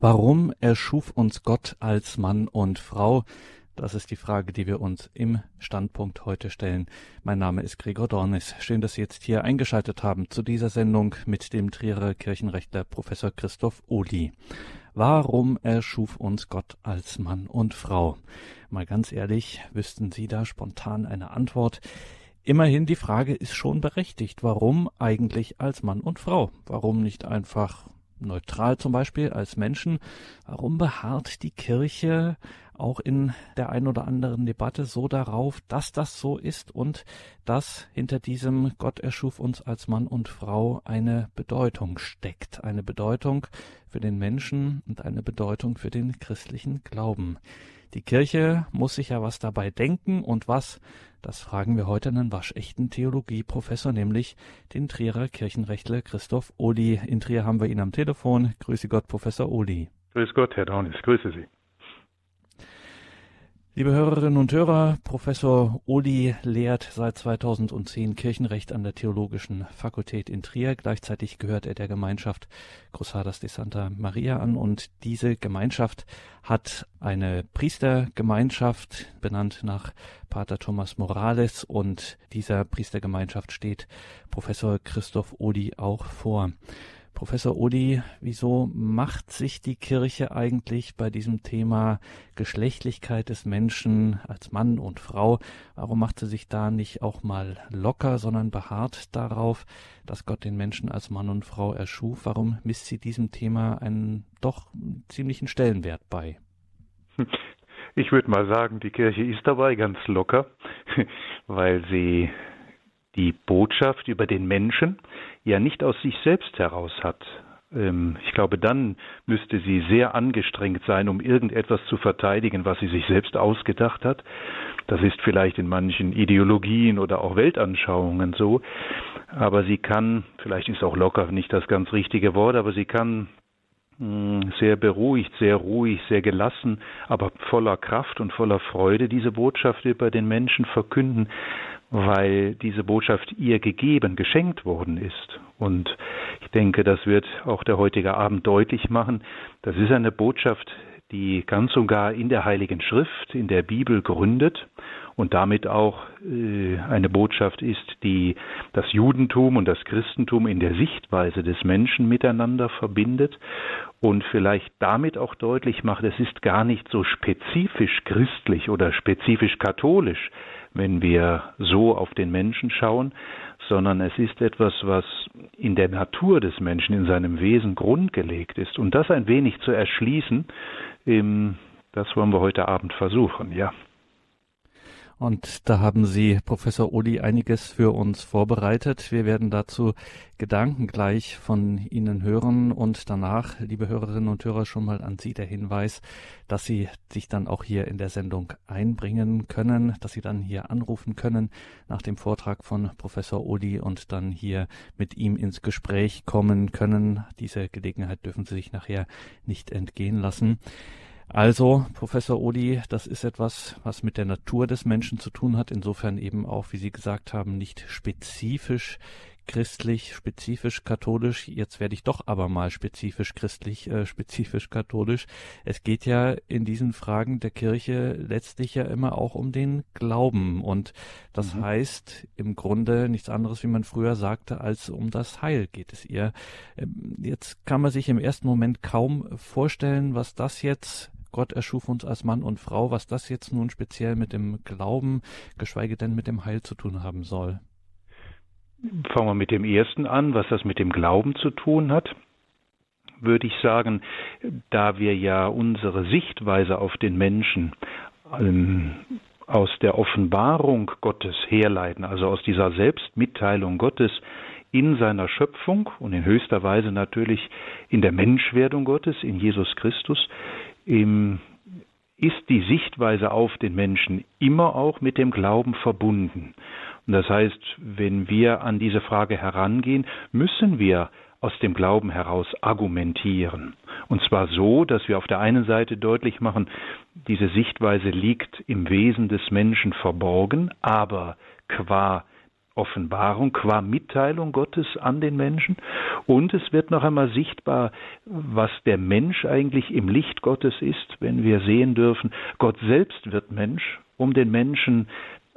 Warum erschuf uns Gott als Mann und Frau? Das ist die Frage, die wir uns im Standpunkt heute stellen. Mein Name ist Gregor Dornis. Schön, dass Sie jetzt hier eingeschaltet haben zu dieser Sendung mit dem Trierer Kirchenrechtler Professor Christoph Ohli. Warum erschuf uns Gott als Mann und Frau? Mal ganz ehrlich, wüssten Sie da spontan eine Antwort? Immerhin die Frage ist schon berechtigt. Warum eigentlich als Mann und Frau? Warum nicht einfach neutral zum Beispiel als Menschen. Warum beharrt die Kirche auch in der ein oder anderen Debatte so darauf, dass das so ist und dass hinter diesem Gott erschuf uns als Mann und Frau eine Bedeutung steckt, eine Bedeutung für den Menschen und eine Bedeutung für den christlichen Glauben. Die Kirche muss sich ja was dabei denken und was, das fragen wir heute einen waschechten Theologieprofessor, nämlich den Trierer Kirchenrechtler Christoph Ohli. In Trier haben wir ihn am Telefon. Grüße Gott, Professor Ohli. Grüß Gott, Herr Daunis, grüße Sie. Liebe Hörerinnen und Hörer, Professor Oli lehrt seit 2010 Kirchenrecht an der Theologischen Fakultät in Trier. Gleichzeitig gehört er der Gemeinschaft Cruzadas de Santa Maria an und diese Gemeinschaft hat eine Priestergemeinschaft benannt nach Pater Thomas Morales und dieser Priestergemeinschaft steht Professor Christoph Odi auch vor. Professor Odi, wieso macht sich die Kirche eigentlich bei diesem Thema Geschlechtlichkeit des Menschen als Mann und Frau, warum macht sie sich da nicht auch mal locker, sondern beharrt darauf, dass Gott den Menschen als Mann und Frau erschuf? Warum misst sie diesem Thema einen doch ziemlichen Stellenwert bei? Ich würde mal sagen, die Kirche ist dabei ganz locker, weil sie die Botschaft über den Menschen ja nicht aus sich selbst heraus hat. Ähm, ich glaube, dann müsste sie sehr angestrengt sein, um irgendetwas zu verteidigen, was sie sich selbst ausgedacht hat. Das ist vielleicht in manchen Ideologien oder auch Weltanschauungen so. Aber sie kann, vielleicht ist auch locker nicht das ganz richtige Wort, aber sie kann hm, sehr beruhigt, sehr ruhig, sehr gelassen, aber voller Kraft und voller Freude diese Botschaft über den Menschen verkünden, weil diese Botschaft ihr gegeben, geschenkt worden ist. Und ich denke, das wird auch der heutige Abend deutlich machen. Das ist eine Botschaft, die ganz und gar in der Heiligen Schrift, in der Bibel gründet und damit auch äh, eine Botschaft ist, die das Judentum und das Christentum in der Sichtweise des Menschen miteinander verbindet und vielleicht damit auch deutlich macht, es ist gar nicht so spezifisch christlich oder spezifisch katholisch, wenn wir so auf den Menschen schauen, sondern es ist etwas, was in der Natur des Menschen, in seinem Wesen grundgelegt ist. Und das ein wenig zu erschließen, das wollen wir heute Abend versuchen, ja. Und da haben Sie, Professor Uli, einiges für uns vorbereitet. Wir werden dazu Gedanken gleich von Ihnen hören und danach, liebe Hörerinnen und Hörer, schon mal an Sie der Hinweis, dass Sie sich dann auch hier in der Sendung einbringen können, dass Sie dann hier anrufen können nach dem Vortrag von Professor Uli und dann hier mit ihm ins Gespräch kommen können. Diese Gelegenheit dürfen Sie sich nachher nicht entgehen lassen. Also, Professor Odi, das ist etwas, was mit der Natur des Menschen zu tun hat, insofern eben auch, wie Sie gesagt haben, nicht spezifisch christlich, spezifisch katholisch. Jetzt werde ich doch aber mal spezifisch christlich, äh, spezifisch katholisch. Es geht ja in diesen Fragen der Kirche letztlich ja immer auch um den Glauben. Und das mhm. heißt im Grunde nichts anderes, wie man früher sagte, als um das Heil geht es ihr. Ähm, jetzt kann man sich im ersten Moment kaum vorstellen, was das jetzt Gott erschuf uns als Mann und Frau, was das jetzt nun speziell mit dem Glauben, geschweige denn mit dem Heil zu tun haben soll. Fangen wir mit dem ersten an, was das mit dem Glauben zu tun hat würde ich sagen, da wir ja unsere Sichtweise auf den Menschen ähm, aus der Offenbarung Gottes herleiten, also aus dieser Selbstmitteilung Gottes in seiner Schöpfung und in höchster Weise natürlich in der Menschwerdung Gottes, in Jesus Christus, ist die Sichtweise auf den Menschen immer auch mit dem Glauben verbunden. Und das heißt, wenn wir an diese Frage herangehen, müssen wir aus dem Glauben heraus argumentieren. Und zwar so, dass wir auf der einen Seite deutlich machen, diese Sichtweise liegt im Wesen des Menschen verborgen, aber qua Offenbarung, qua Mitteilung Gottes an den Menschen. Und es wird noch einmal sichtbar, was der Mensch eigentlich im Licht Gottes ist, wenn wir sehen dürfen, Gott selbst wird Mensch, um den Menschen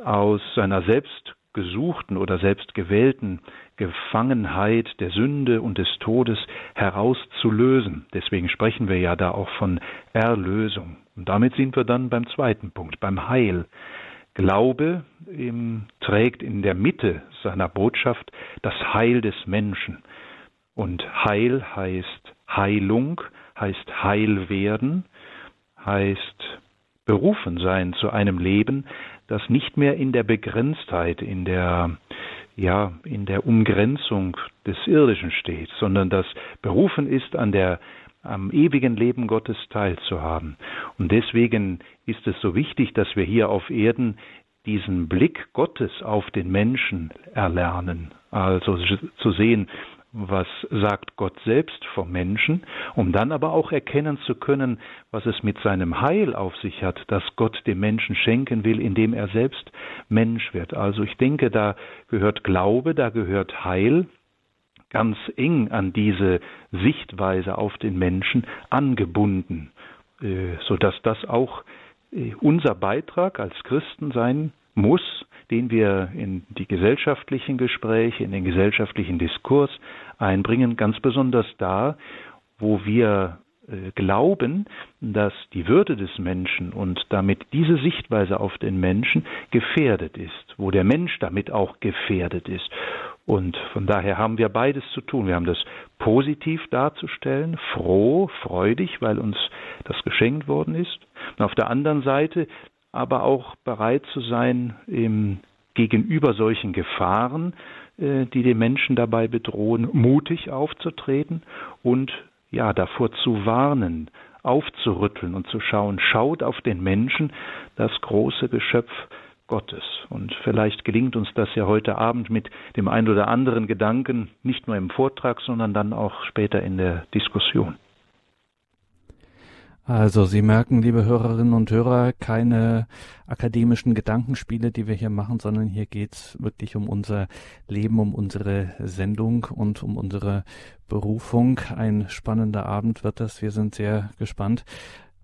aus seiner selbst gesuchten oder selbst gewählten Gefangenheit der Sünde und des Todes herauszulösen. Deswegen sprechen wir ja da auch von Erlösung. Und damit sind wir dann beim zweiten Punkt, beim Heil. Glaube ähm, trägt in der Mitte seiner Botschaft das Heil des Menschen. Und Heil heißt Heilung, heißt Heil werden, heißt berufen sein zu einem Leben, das nicht mehr in der Begrenztheit, in der ja, in der Umgrenzung des Irdischen steht, sondern das berufen ist, an der am ewigen Leben Gottes teilzuhaben. Und deswegen ist es so wichtig, dass wir hier auf Erden diesen Blick Gottes auf den Menschen erlernen, also zu sehen, was sagt Gott selbst vom Menschen, um dann aber auch erkennen zu können, was es mit seinem Heil auf sich hat, das Gott dem Menschen schenken will, indem er selbst Mensch wird. Also ich denke, da gehört Glaube, da gehört Heil ganz eng an diese Sichtweise auf den Menschen angebunden, äh, so dass das auch äh, unser Beitrag als Christen sein muss, den wir in die gesellschaftlichen Gespräche, in den gesellschaftlichen Diskurs einbringen, ganz besonders da, wo wir äh, glauben, dass die Würde des Menschen und damit diese Sichtweise auf den Menschen gefährdet ist, wo der Mensch damit auch gefährdet ist. Und von daher haben wir beides zu tun. Wir haben das positiv darzustellen, froh, freudig, weil uns das geschenkt worden ist. Und auf der anderen Seite aber auch bereit zu sein, im, gegenüber solchen Gefahren, äh, die den Menschen dabei bedrohen, mutig aufzutreten und ja, davor zu warnen, aufzurütteln und zu schauen, schaut auf den Menschen, das große Geschöpf Gottes. Und vielleicht gelingt uns das ja heute Abend mit dem ein oder anderen Gedanken, nicht nur im Vortrag, sondern dann auch später in der Diskussion. Also Sie merken, liebe Hörerinnen und Hörer, keine akademischen Gedankenspiele, die wir hier machen, sondern hier geht's wirklich um unser Leben, um unsere Sendung und um unsere Berufung. Ein spannender Abend wird das. Wir sind sehr gespannt.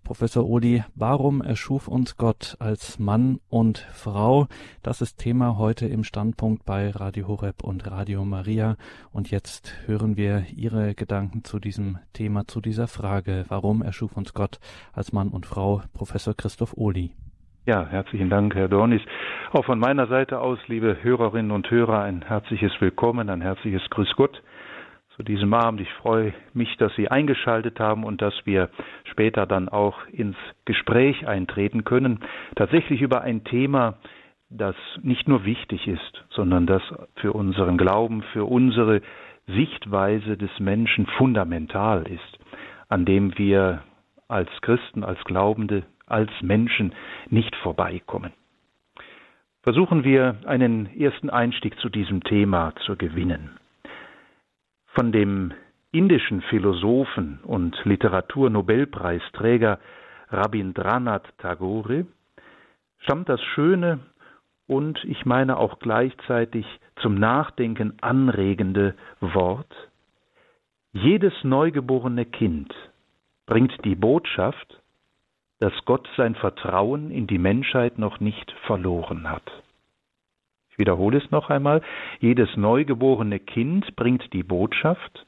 Professor Odi, warum erschuf uns Gott als Mann und Frau? Das ist Thema heute im Standpunkt bei Radio Horeb und Radio Maria. Und jetzt hören wir Ihre Gedanken zu diesem Thema, zu dieser Frage. Warum erschuf uns Gott als Mann und Frau? Professor Christoph Odi. Ja, herzlichen Dank, Herr Dornis. Auch von meiner Seite aus, liebe Hörerinnen und Hörer, ein herzliches Willkommen, ein herzliches Grüß Gott zu diesem Abend. Ich freue mich, dass Sie eingeschaltet haben und dass wir später dann auch ins Gespräch eintreten können. Tatsächlich über ein Thema, das nicht nur wichtig ist, sondern das für unseren Glauben, für unsere Sichtweise des Menschen fundamental ist, an dem wir als Christen, als Glaubende, als Menschen nicht vorbeikommen. Versuchen wir einen ersten Einstieg zu diesem Thema zu gewinnen. Von dem indischen Philosophen und Literaturnobelpreisträger Rabindranath Tagore stammt das schöne und ich meine auch gleichzeitig zum Nachdenken anregende Wort Jedes neugeborene Kind bringt die Botschaft, dass Gott sein Vertrauen in die Menschheit noch nicht verloren hat. Ich wiederhole es noch einmal. Jedes neugeborene Kind bringt die Botschaft,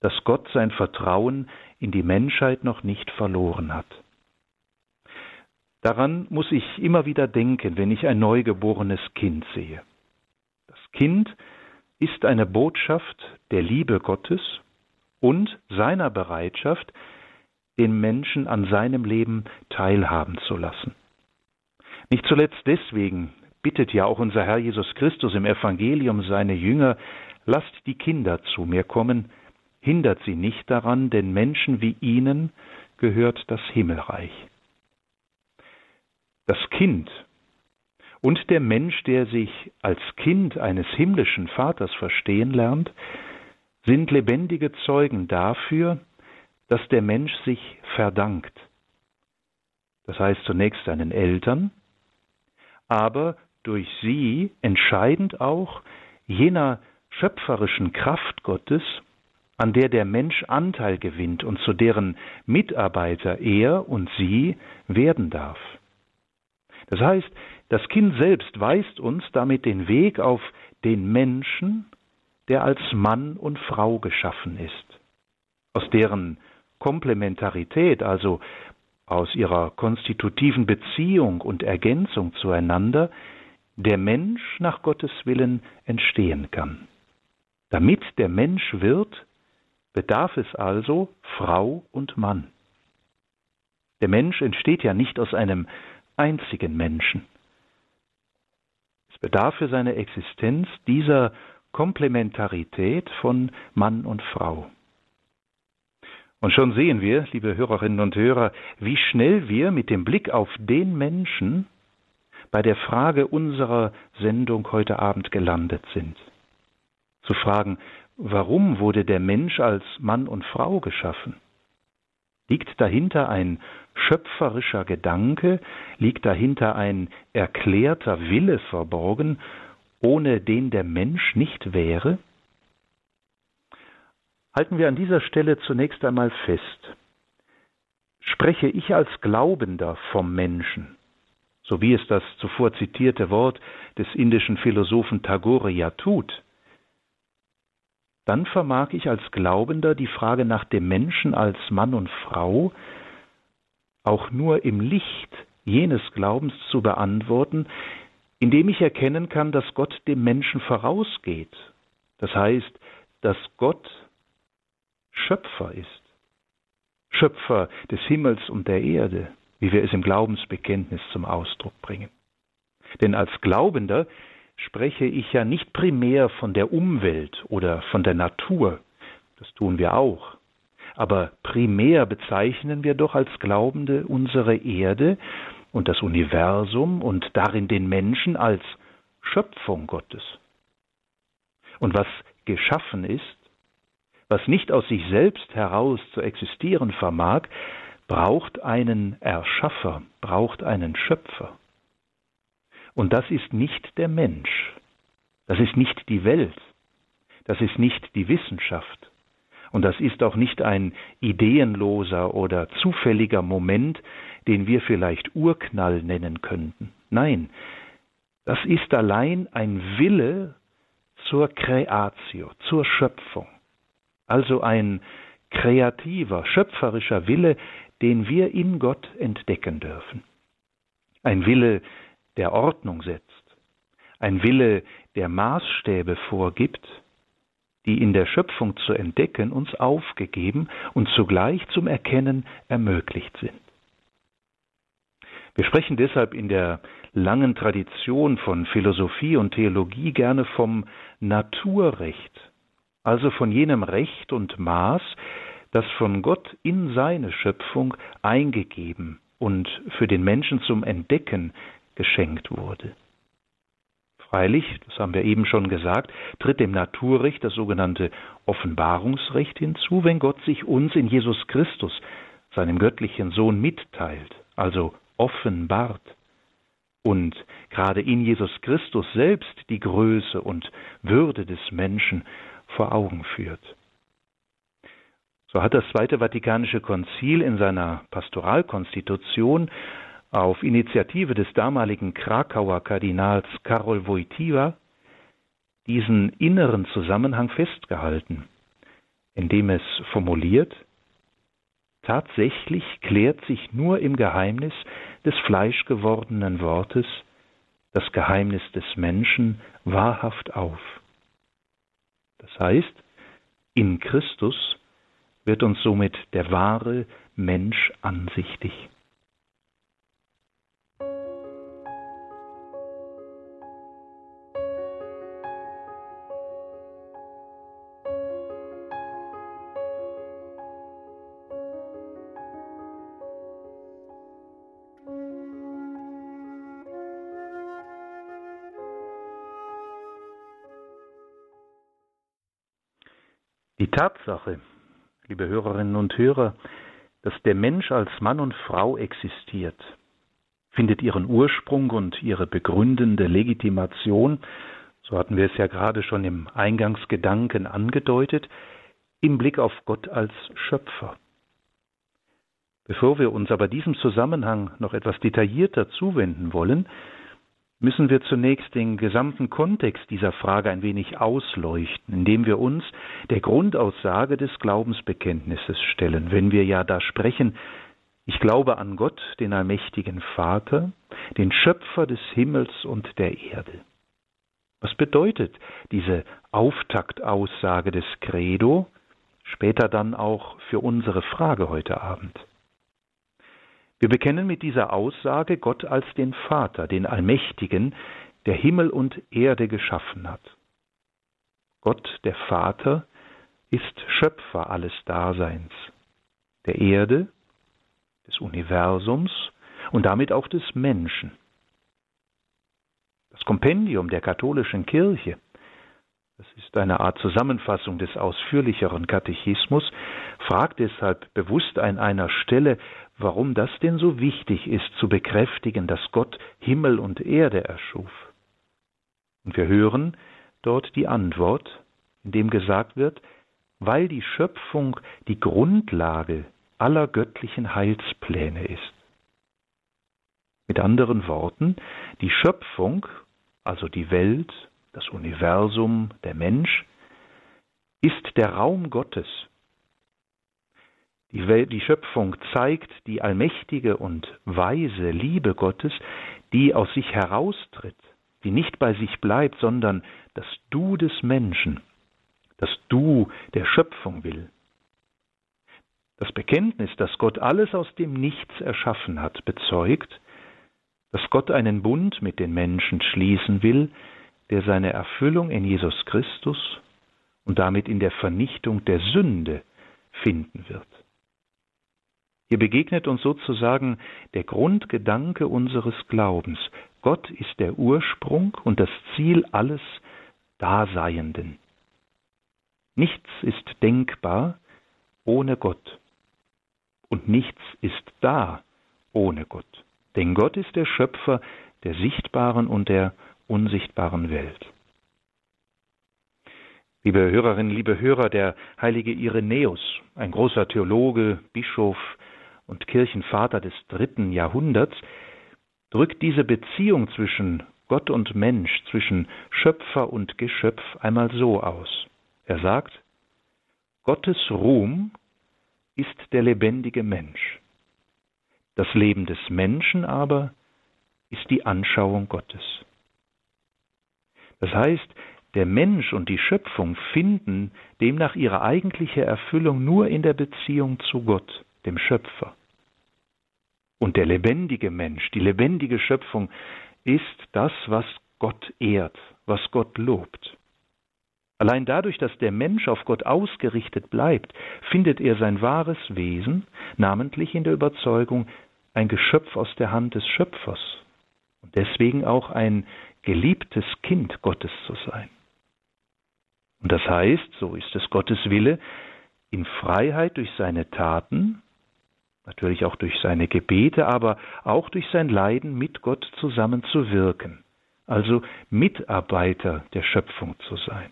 dass Gott sein Vertrauen in die Menschheit noch nicht verloren hat. Daran muss ich immer wieder denken, wenn ich ein neugeborenes Kind sehe. Das Kind ist eine Botschaft der Liebe Gottes und seiner Bereitschaft, den Menschen an seinem Leben teilhaben zu lassen. Nicht zuletzt deswegen bittet ja auch unser Herr Jesus Christus im Evangelium seine Jünger, lasst die Kinder zu mir kommen, hindert sie nicht daran, denn Menschen wie ihnen gehört das Himmelreich. Das Kind und der Mensch, der sich als Kind eines himmlischen Vaters verstehen lernt, sind lebendige Zeugen dafür, dass der Mensch sich verdankt. Das heißt zunächst seinen Eltern, aber durch sie entscheidend auch jener schöpferischen Kraft Gottes, an der der Mensch Anteil gewinnt und zu deren Mitarbeiter er und sie werden darf. Das heißt, das Kind selbst weist uns damit den Weg auf den Menschen, der als Mann und Frau geschaffen ist, aus deren Komplementarität, also aus ihrer konstitutiven Beziehung und Ergänzung zueinander, der Mensch nach Gottes Willen entstehen kann. Damit der Mensch wird, bedarf es also Frau und Mann. Der Mensch entsteht ja nicht aus einem einzigen Menschen. Es bedarf für seine Existenz dieser Komplementarität von Mann und Frau. Und schon sehen wir, liebe Hörerinnen und Hörer, wie schnell wir mit dem Blick auf den Menschen bei der Frage unserer Sendung heute Abend gelandet sind. Zu fragen, warum wurde der Mensch als Mann und Frau geschaffen? Liegt dahinter ein schöpferischer Gedanke, liegt dahinter ein erklärter Wille verborgen, ohne den der Mensch nicht wäre? Halten wir an dieser Stelle zunächst einmal fest. Spreche ich als Glaubender vom Menschen, so wie es das zuvor zitierte Wort des indischen Philosophen Tagore ja tut, dann vermag ich als Glaubender die Frage nach dem Menschen als Mann und Frau auch nur im Licht jenes Glaubens zu beantworten, indem ich erkennen kann, dass Gott dem Menschen vorausgeht. Das heißt, dass Gott Schöpfer ist. Schöpfer des Himmels und der Erde, wie wir es im Glaubensbekenntnis zum Ausdruck bringen. Denn als Glaubender spreche ich ja nicht primär von der Umwelt oder von der Natur, das tun wir auch, aber primär bezeichnen wir doch als Glaubende unsere Erde und das Universum und darin den Menschen als Schöpfung Gottes. Und was geschaffen ist, was nicht aus sich selbst heraus zu existieren vermag, braucht einen Erschaffer, braucht einen Schöpfer. Und das ist nicht der Mensch, das ist nicht die Welt, das ist nicht die Wissenschaft, und das ist auch nicht ein ideenloser oder zufälliger Moment, den wir vielleicht Urknall nennen könnten. Nein, das ist allein ein Wille zur Creatio, zur Schöpfung. Also ein kreativer, schöpferischer Wille, den wir in Gott entdecken dürfen. Ein Wille, der Ordnung setzt. Ein Wille, der Maßstäbe vorgibt, die in der Schöpfung zu entdecken uns aufgegeben und zugleich zum Erkennen ermöglicht sind. Wir sprechen deshalb in der langen Tradition von Philosophie und Theologie gerne vom Naturrecht, also von jenem Recht und Maß, das von Gott in seine Schöpfung eingegeben und für den Menschen zum Entdecken geschenkt wurde. Freilich, das haben wir eben schon gesagt, tritt dem Naturrecht das sogenannte Offenbarungsrecht hinzu, wenn Gott sich uns in Jesus Christus, seinem göttlichen Sohn, mitteilt, also offenbart und gerade in Jesus Christus selbst die Größe und Würde des Menschen vor Augen führt. So hat das Zweite Vatikanische Konzil in seiner Pastoralkonstitution auf Initiative des damaligen Krakauer Kardinals Karol Wojtyła diesen inneren Zusammenhang festgehalten, indem es formuliert, tatsächlich klärt sich nur im Geheimnis des fleischgewordenen Wortes das Geheimnis des Menschen wahrhaft auf. Das heißt, in Christus wird uns somit der wahre Mensch ansichtig. Die Tatsache, liebe Hörerinnen und Hörer, dass der Mensch als Mann und Frau existiert, findet ihren Ursprung und ihre begründende Legitimation, so hatten wir es ja gerade schon im Eingangsgedanken angedeutet, im Blick auf Gott als Schöpfer. Bevor wir uns aber diesem Zusammenhang noch etwas detaillierter zuwenden wollen, müssen wir zunächst den gesamten Kontext dieser Frage ein wenig ausleuchten, indem wir uns der Grundaussage des Glaubensbekenntnisses stellen, wenn wir ja da sprechen, ich glaube an Gott, den allmächtigen Vater, den Schöpfer des Himmels und der Erde. Was bedeutet diese Auftaktaussage des Credo, später dann auch für unsere Frage heute Abend? Wir bekennen mit dieser Aussage Gott als den Vater, den Allmächtigen, der Himmel und Erde geschaffen hat. Gott, der Vater, ist Schöpfer alles Daseins, der Erde, des Universums und damit auch des Menschen. Das Kompendium der katholischen Kirche, das ist eine Art Zusammenfassung des ausführlicheren Katechismus, fragt deshalb bewusst an einer Stelle, warum das denn so wichtig ist, zu bekräftigen, dass Gott Himmel und Erde erschuf. Und wir hören dort die Antwort, in dem gesagt wird, weil die Schöpfung die Grundlage aller göttlichen Heilspläne ist. Mit anderen Worten, die Schöpfung, also die Welt, das Universum, der Mensch, ist der Raum Gottes, die, Welt, die Schöpfung zeigt die allmächtige und weise Liebe Gottes, die aus sich heraustritt, die nicht bei sich bleibt, sondern das Du des Menschen, das Du der Schöpfung will. Das Bekenntnis, dass Gott alles aus dem Nichts erschaffen hat, bezeugt, dass Gott einen Bund mit den Menschen schließen will, der seine Erfüllung in Jesus Christus und damit in der Vernichtung der Sünde finden wird. Hier begegnet uns sozusagen der Grundgedanke unseres Glaubens. Gott ist der Ursprung und das Ziel alles Daseienden. Nichts ist denkbar ohne Gott und nichts ist da ohne Gott. Denn Gott ist der Schöpfer der sichtbaren und der unsichtbaren Welt. Liebe Hörerinnen, liebe Hörer, der heilige Irenäus, ein großer Theologe, Bischof, und Kirchenvater des dritten Jahrhunderts, drückt diese Beziehung zwischen Gott und Mensch, zwischen Schöpfer und Geschöpf einmal so aus. Er sagt, Gottes Ruhm ist der lebendige Mensch. Das Leben des Menschen aber ist die Anschauung Gottes. Das heißt, der Mensch und die Schöpfung finden demnach ihre eigentliche Erfüllung nur in der Beziehung zu Gott, dem Schöpfer. Und der lebendige Mensch, die lebendige Schöpfung ist das, was Gott ehrt, was Gott lobt. Allein dadurch, dass der Mensch auf Gott ausgerichtet bleibt, findet er sein wahres Wesen, namentlich in der Überzeugung, ein Geschöpf aus der Hand des Schöpfers und deswegen auch ein geliebtes Kind Gottes zu sein. Und das heißt, so ist es Gottes Wille, in Freiheit durch seine Taten, natürlich auch durch seine Gebete, aber auch durch sein Leiden mit Gott zusammen zu wirken, also Mitarbeiter der Schöpfung zu sein.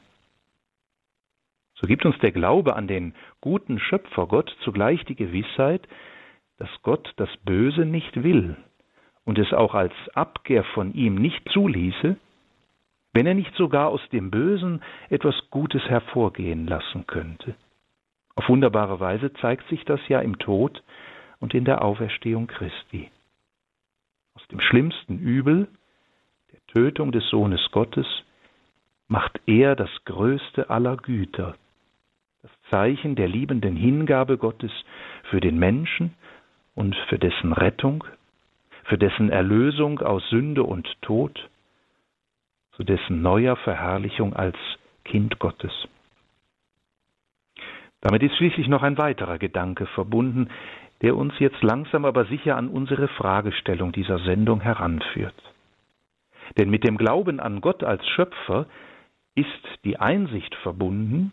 So gibt uns der Glaube an den guten Schöpfer Gott zugleich die Gewissheit, dass Gott das Böse nicht will und es auch als Abkehr von ihm nicht zuließe, wenn er nicht sogar aus dem Bösen etwas Gutes hervorgehen lassen könnte. Auf wunderbare Weise zeigt sich das ja im Tod und in der Auferstehung Christi. Aus dem schlimmsten Übel, der Tötung des Sohnes Gottes, macht er das größte aller Güter, das Zeichen der liebenden Hingabe Gottes für den Menschen und für dessen Rettung, für dessen Erlösung aus Sünde und Tod, zu dessen neuer Verherrlichung als Kind Gottes. Damit ist schließlich noch ein weiterer Gedanke verbunden, der uns jetzt langsam aber sicher an unsere Fragestellung dieser Sendung heranführt. Denn mit dem Glauben an Gott als Schöpfer ist die Einsicht verbunden,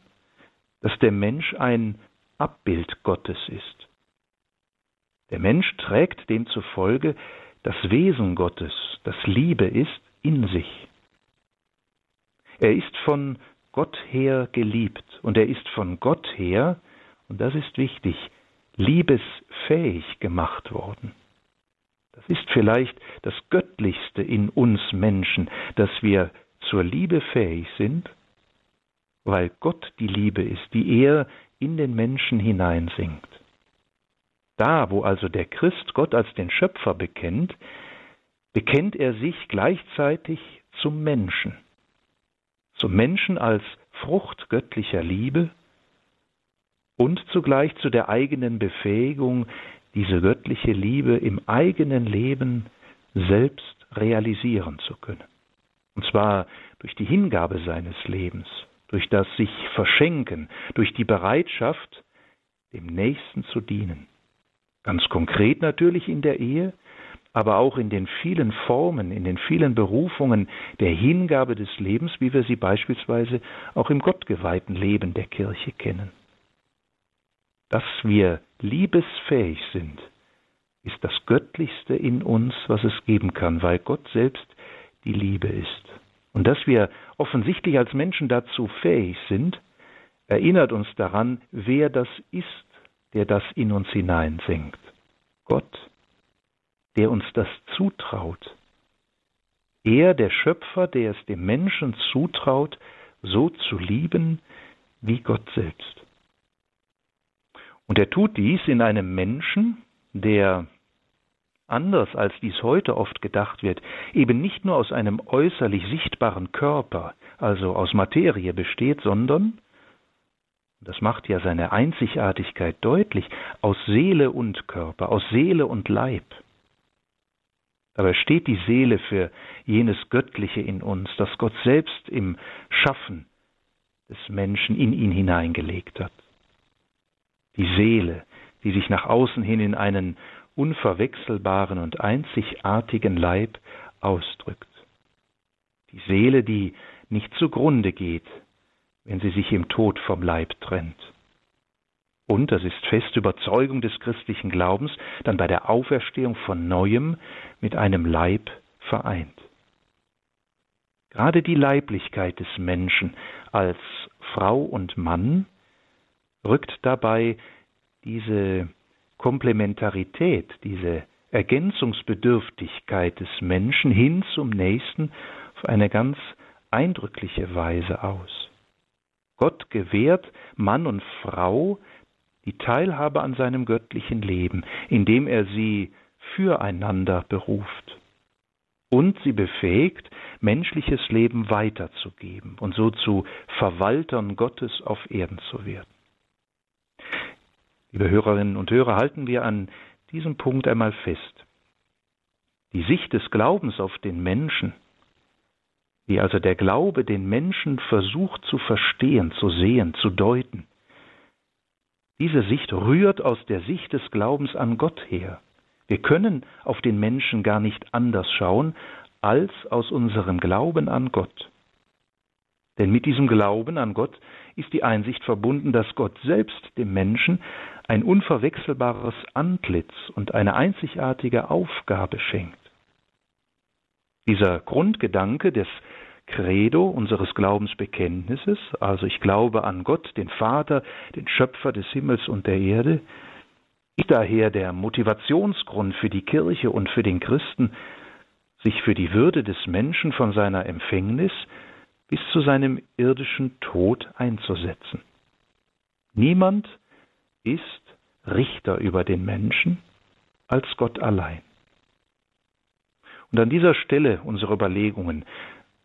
dass der Mensch ein Abbild Gottes ist. Der Mensch trägt demzufolge das Wesen Gottes, das Liebe ist, in sich. Er ist von Gott her geliebt und er ist von Gott her, und das ist wichtig, liebesfähig gemacht worden. Das ist vielleicht das Göttlichste in uns Menschen, dass wir zur Liebe fähig sind, weil Gott die Liebe ist, die er in den Menschen hineinsingt. Da, wo also der Christ Gott als den Schöpfer bekennt, bekennt er sich gleichzeitig zum Menschen, zum Menschen als Frucht göttlicher Liebe und zugleich zu der eigenen Befähigung, diese göttliche Liebe im eigenen Leben selbst realisieren zu können. Und zwar durch die Hingabe seines Lebens, durch das sich Verschenken, durch die Bereitschaft, dem Nächsten zu dienen. Ganz konkret natürlich in der Ehe, aber auch in den vielen Formen, in den vielen Berufungen der Hingabe des Lebens, wie wir sie beispielsweise auch im gottgeweihten Leben der Kirche kennen. Dass wir liebesfähig sind, ist das Göttlichste in uns, was es geben kann, weil Gott selbst die Liebe ist. Und dass wir offensichtlich als Menschen dazu fähig sind, erinnert uns daran, wer das ist, der das in uns hineinsenkt. Gott, der uns das zutraut. Er, der Schöpfer, der es dem Menschen zutraut, so zu lieben wie Gott selbst. Und er tut dies in einem Menschen, der anders als dies heute oft gedacht wird, eben nicht nur aus einem äußerlich sichtbaren Körper, also aus Materie besteht, sondern das macht ja seine Einzigartigkeit deutlich, aus Seele und Körper, aus Seele und Leib. Dabei steht die Seele für jenes Göttliche in uns, das Gott selbst im Schaffen des Menschen in ihn hineingelegt hat. Die Seele, die sich nach außen hin in einen unverwechselbaren und einzigartigen Leib ausdrückt. Die Seele, die nicht zugrunde geht, wenn sie sich im Tod vom Leib trennt. Und, das ist feste Überzeugung des christlichen Glaubens, dann bei der Auferstehung von neuem mit einem Leib vereint. Gerade die Leiblichkeit des Menschen als Frau und Mann rückt dabei diese Komplementarität, diese Ergänzungsbedürftigkeit des Menschen hin zum Nächsten auf eine ganz eindrückliche Weise aus. Gott gewährt Mann und Frau die Teilhabe an seinem göttlichen Leben, indem er sie füreinander beruft und sie befähigt, menschliches Leben weiterzugeben und so zu Verwaltern Gottes auf Erden zu werden. Liebe Hörerinnen und Hörer, halten wir an diesem Punkt einmal fest. Die Sicht des Glaubens auf den Menschen wie also der Glaube den Menschen versucht zu verstehen, zu sehen, zu deuten. Diese Sicht rührt aus der Sicht des Glaubens an Gott her. Wir können auf den Menschen gar nicht anders schauen als aus unserem Glauben an Gott. Denn mit diesem Glauben an Gott ist die Einsicht verbunden, dass Gott selbst dem Menschen ein unverwechselbares Antlitz und eine einzigartige Aufgabe schenkt. Dieser Grundgedanke des Credo unseres Glaubensbekenntnisses, also ich glaube an Gott, den Vater, den Schöpfer des Himmels und der Erde, ist daher der Motivationsgrund für die Kirche und für den Christen, sich für die Würde des Menschen von seiner Empfängnis bis zu seinem irdischen Tod einzusetzen. Niemand ist Richter über den Menschen als Gott allein. Und an dieser Stelle unserer Überlegungen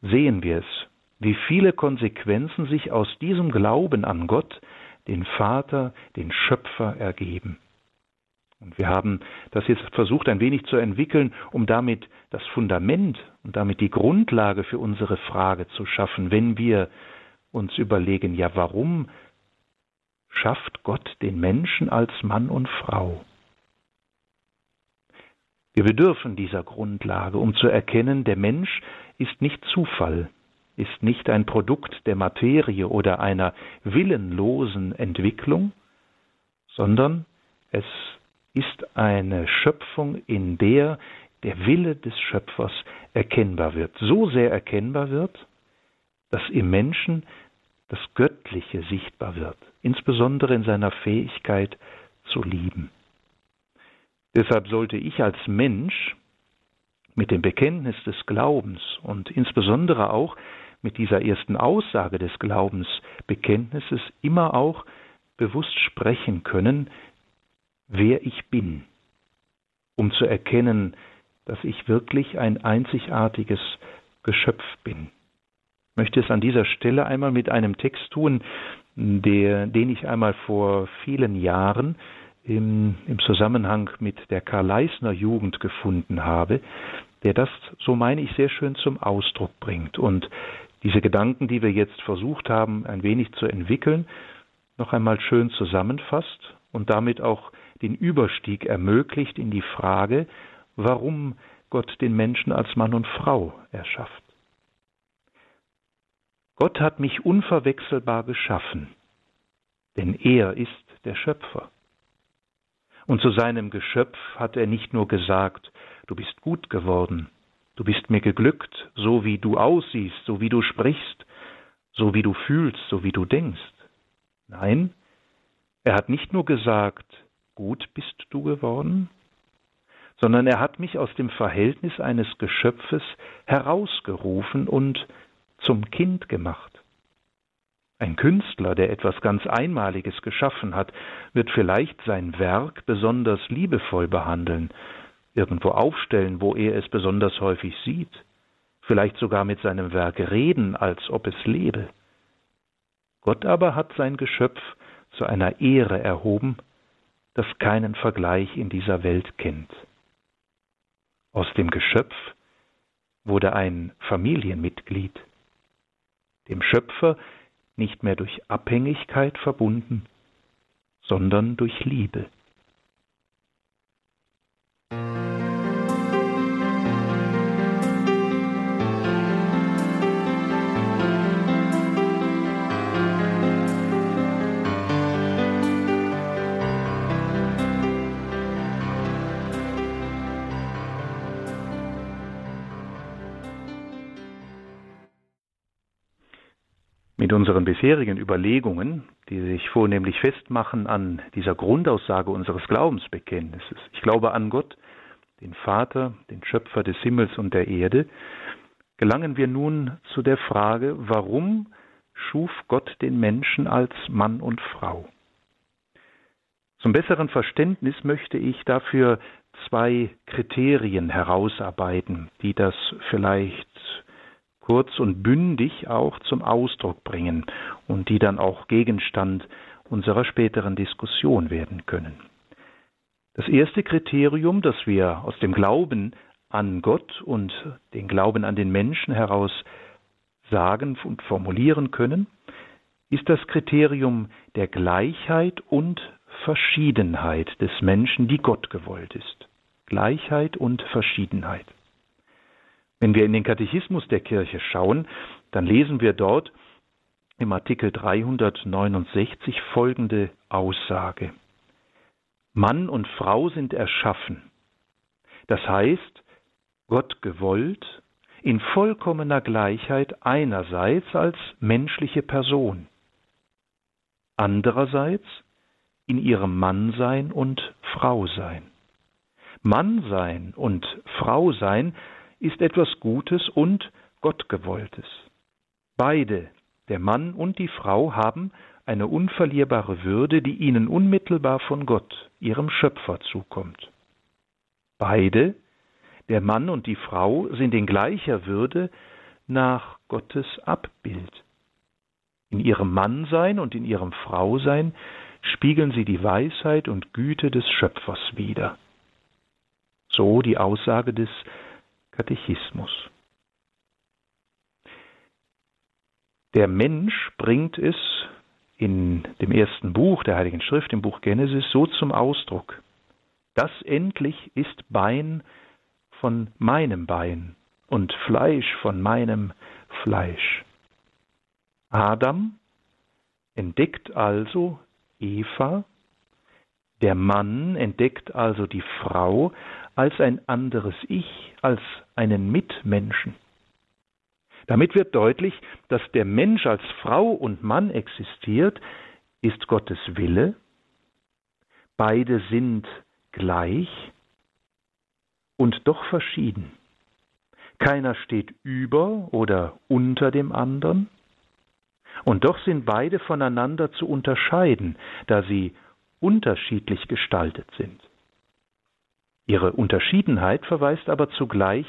sehen wir es, wie viele Konsequenzen sich aus diesem Glauben an Gott, den Vater, den Schöpfer ergeben. Und wir haben das jetzt versucht ein wenig zu entwickeln, um damit das Fundament und damit die Grundlage für unsere Frage zu schaffen, wenn wir uns überlegen, ja, warum schafft Gott den Menschen als Mann und Frau? Wir bedürfen dieser Grundlage, um zu erkennen, der Mensch ist nicht Zufall, ist nicht ein Produkt der Materie oder einer willenlosen Entwicklung, sondern es ist eine Schöpfung, in der der Wille des Schöpfers erkennbar wird, so sehr erkennbar wird, dass im Menschen das Göttliche sichtbar wird, insbesondere in seiner Fähigkeit zu lieben. Deshalb sollte ich als Mensch mit dem Bekenntnis des Glaubens und insbesondere auch mit dieser ersten Aussage des Glaubensbekenntnisses immer auch bewusst sprechen können, wer ich bin, um zu erkennen, dass ich wirklich ein einzigartiges Geschöpf bin. Möchte es an dieser Stelle einmal mit einem Text tun, der, den ich einmal vor vielen Jahren im, im Zusammenhang mit der Karl-Leisner Jugend gefunden habe, der das, so meine ich, sehr schön zum Ausdruck bringt und diese Gedanken, die wir jetzt versucht haben, ein wenig zu entwickeln, noch einmal schön zusammenfasst und damit auch den Überstieg ermöglicht in die Frage, warum Gott den Menschen als Mann und Frau erschafft. Gott hat mich unverwechselbar geschaffen, denn er ist der Schöpfer. Und zu seinem Geschöpf hat er nicht nur gesagt, du bist gut geworden, du bist mir geglückt, so wie du aussiehst, so wie du sprichst, so wie du fühlst, so wie du denkst. Nein, er hat nicht nur gesagt, gut bist du geworden, sondern er hat mich aus dem Verhältnis eines Geschöpfes herausgerufen und zum Kind gemacht. Ein Künstler, der etwas ganz Einmaliges geschaffen hat, wird vielleicht sein Werk besonders liebevoll behandeln, irgendwo aufstellen, wo er es besonders häufig sieht, vielleicht sogar mit seinem Werk reden, als ob es lebe. Gott aber hat sein Geschöpf zu einer Ehre erhoben, das keinen Vergleich in dieser Welt kennt. Aus dem Geschöpf wurde ein Familienmitglied, dem Schöpfer nicht mehr durch Abhängigkeit verbunden, sondern durch Liebe. Mit unseren bisherigen Überlegungen, die sich vornehmlich festmachen an dieser Grundaussage unseres Glaubensbekenntnisses, ich glaube an Gott, den Vater, den Schöpfer des Himmels und der Erde, gelangen wir nun zu der Frage, warum schuf Gott den Menschen als Mann und Frau? Zum besseren Verständnis möchte ich dafür zwei Kriterien herausarbeiten, die das vielleicht kurz und bündig auch zum Ausdruck bringen und die dann auch Gegenstand unserer späteren Diskussion werden können. Das erste Kriterium, das wir aus dem Glauben an Gott und den Glauben an den Menschen heraus sagen und formulieren können, ist das Kriterium der Gleichheit und Verschiedenheit des Menschen, die Gott gewollt ist. Gleichheit und Verschiedenheit. Wenn wir in den Katechismus der Kirche schauen, dann lesen wir dort im Artikel 369 folgende Aussage. Mann und Frau sind erschaffen. Das heißt, Gott gewollt, in vollkommener Gleichheit einerseits als menschliche Person, andererseits in ihrem Mannsein und Frausein. Mannsein und Frausein ist etwas Gutes und Gottgewolltes. Beide, der Mann und die Frau, haben eine unverlierbare Würde, die ihnen unmittelbar von Gott, ihrem Schöpfer, zukommt. Beide, der Mann und die Frau, sind in gleicher Würde nach Gottes Abbild. In ihrem Mannsein und in ihrem Frausein spiegeln sie die Weisheit und Güte des Schöpfers wider. So die Aussage des Katechismus. Der Mensch bringt es in dem ersten Buch der Heiligen Schrift, im Buch Genesis, so zum Ausdruck. Das endlich ist Bein von meinem Bein und Fleisch von meinem Fleisch. Adam entdeckt also Eva, der Mann entdeckt also die Frau als ein anderes Ich, als einen Mitmenschen. Damit wird deutlich, dass der Mensch als Frau und Mann existiert, ist Gottes Wille. Beide sind gleich und doch verschieden. Keiner steht über oder unter dem anderen, und doch sind beide voneinander zu unterscheiden, da sie unterschiedlich gestaltet sind. Ihre Unterschiedenheit verweist aber zugleich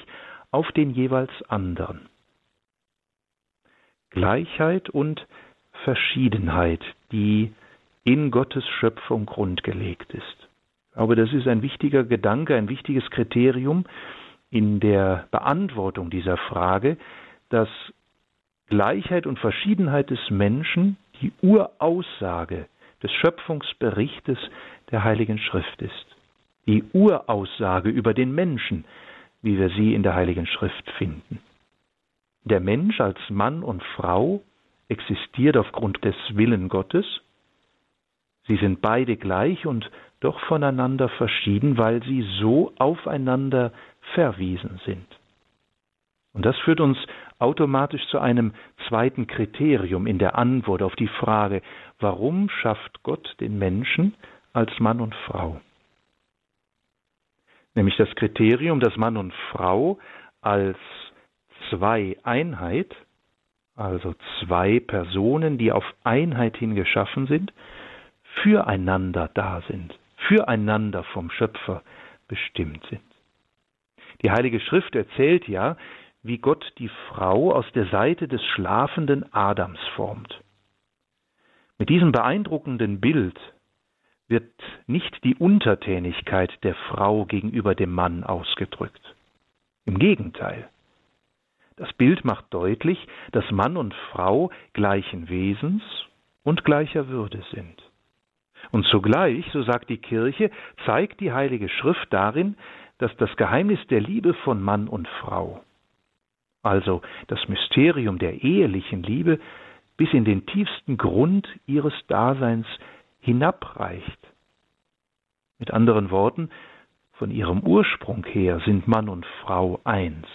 auf den jeweils anderen. Gleichheit und Verschiedenheit, die in Gottes Schöpfung grundgelegt ist. Glaube, das ist ein wichtiger Gedanke, ein wichtiges Kriterium in der Beantwortung dieser Frage, dass Gleichheit und Verschiedenheit des Menschen die Uraussage des Schöpfungsberichtes der Heiligen Schrift ist. Die Uraussage über den Menschen, wie wir sie in der Heiligen Schrift finden. Der Mensch als Mann und Frau existiert aufgrund des Willen Gottes. Sie sind beide gleich und doch voneinander verschieden, weil sie so aufeinander verwiesen sind. Und das führt uns automatisch zu einem zweiten Kriterium in der Antwort auf die Frage, warum schafft Gott den Menschen als Mann und Frau? Nämlich das Kriterium, dass Mann und Frau als zwei Einheit, also zwei Personen, die auf Einheit hin geschaffen sind, füreinander da sind, füreinander vom Schöpfer bestimmt sind. Die Heilige Schrift erzählt ja, wie Gott die Frau aus der Seite des schlafenden Adams formt. Mit diesem beeindruckenden Bild wird nicht die Untertänigkeit der Frau gegenüber dem Mann ausgedrückt. Im Gegenteil. Das Bild macht deutlich, dass Mann und Frau gleichen Wesens und gleicher Würde sind. Und zugleich, so sagt die Kirche, zeigt die Heilige Schrift darin, dass das Geheimnis der Liebe von Mann und Frau also das Mysterium der ehelichen Liebe, bis in den tiefsten Grund ihres Daseins hinabreicht. Mit anderen Worten, von ihrem Ursprung her sind Mann und Frau eins,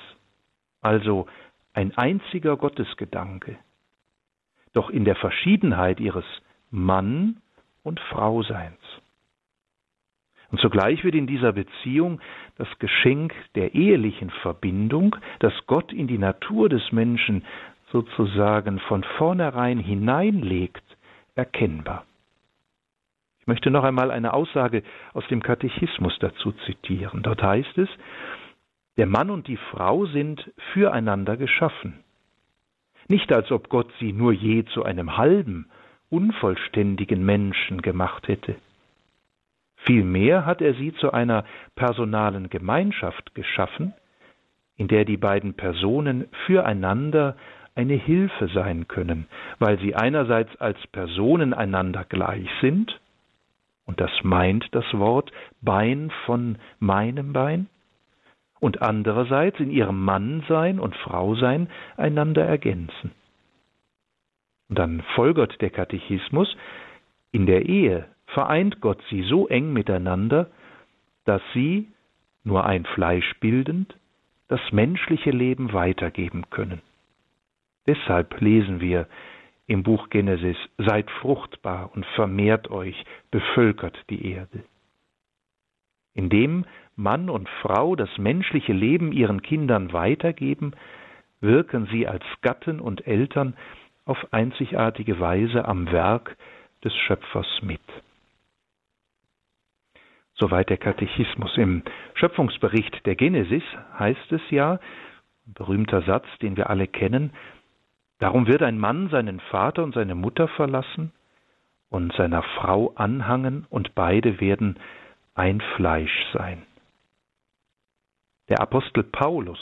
also ein einziger Gottesgedanke. Doch in der Verschiedenheit ihres Mann- und Frauseins. Und zugleich wird in dieser Beziehung das Geschenk der ehelichen Verbindung, das Gott in die Natur des Menschen sozusagen von vornherein hineinlegt, erkennbar. Ich möchte noch einmal eine Aussage aus dem Katechismus dazu zitieren. Dort heißt es, der Mann und die Frau sind füreinander geschaffen. Nicht als ob Gott sie nur je zu einem halben, unvollständigen Menschen gemacht hätte. Vielmehr hat er sie zu einer personalen Gemeinschaft geschaffen, in der die beiden Personen füreinander eine Hilfe sein können, weil sie einerseits als Personen einander gleich sind, und das meint das Wort Bein von meinem Bein, und andererseits in ihrem Mannsein und Frausein einander ergänzen. Und dann folgert der Katechismus, in der Ehe vereint Gott sie so eng miteinander, dass sie, nur ein Fleisch bildend, das menschliche Leben weitergeben können. Deshalb lesen wir im Buch Genesis, seid fruchtbar und vermehrt euch, bevölkert die Erde. Indem Mann und Frau das menschliche Leben ihren Kindern weitergeben, wirken sie als Gatten und Eltern auf einzigartige Weise am Werk des Schöpfers mit. Soweit der Katechismus. Im Schöpfungsbericht der Genesis heißt es ja, ein berühmter Satz, den wir alle kennen, darum wird ein Mann seinen Vater und seine Mutter verlassen und seiner Frau anhangen und beide werden ein Fleisch sein. Der Apostel Paulus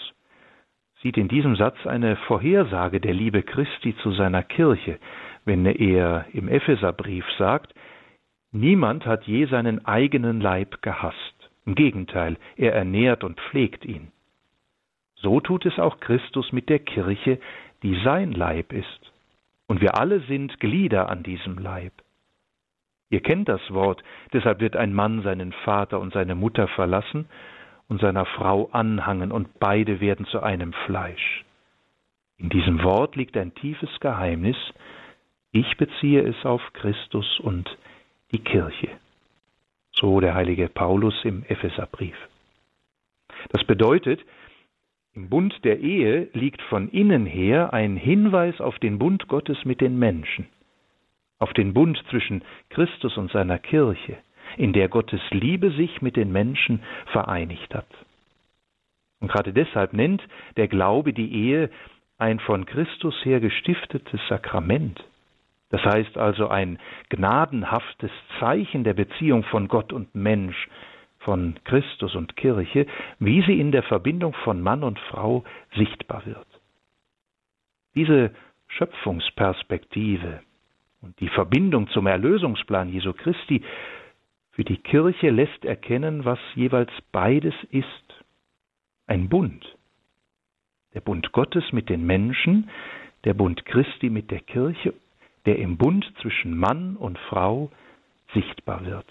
sieht in diesem Satz eine Vorhersage der Liebe Christi zu seiner Kirche, wenn er im Epheserbrief sagt, Niemand hat je seinen eigenen Leib gehasst. Im Gegenteil, er ernährt und pflegt ihn. So tut es auch Christus mit der Kirche, die sein Leib ist. Und wir alle sind Glieder an diesem Leib. Ihr kennt das Wort, deshalb wird ein Mann seinen Vater und seine Mutter verlassen und seiner Frau anhangen und beide werden zu einem Fleisch. In diesem Wort liegt ein tiefes Geheimnis. Ich beziehe es auf Christus und die Kirche. So der heilige Paulus im Epheserbrief. Das bedeutet, im Bund der Ehe liegt von innen her ein Hinweis auf den Bund Gottes mit den Menschen, auf den Bund zwischen Christus und seiner Kirche, in der Gottes Liebe sich mit den Menschen vereinigt hat. Und gerade deshalb nennt der Glaube die Ehe ein von Christus her gestiftetes Sakrament. Das heißt also ein gnadenhaftes Zeichen der Beziehung von Gott und Mensch, von Christus und Kirche, wie sie in der Verbindung von Mann und Frau sichtbar wird. Diese Schöpfungsperspektive und die Verbindung zum Erlösungsplan Jesu Christi für die Kirche lässt erkennen, was jeweils beides ist. Ein Bund. Der Bund Gottes mit den Menschen, der Bund Christi mit der Kirche, der im Bund zwischen Mann und Frau sichtbar wird.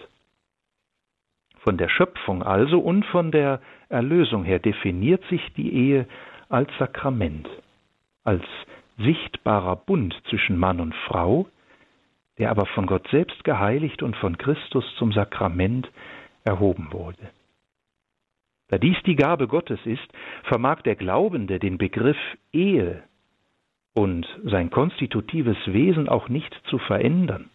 Von der Schöpfung also und von der Erlösung her definiert sich die Ehe als Sakrament, als sichtbarer Bund zwischen Mann und Frau, der aber von Gott selbst geheiligt und von Christus zum Sakrament erhoben wurde. Da dies die Gabe Gottes ist, vermag der Glaubende den Begriff Ehe und sein konstitutives Wesen auch nicht zu verändern.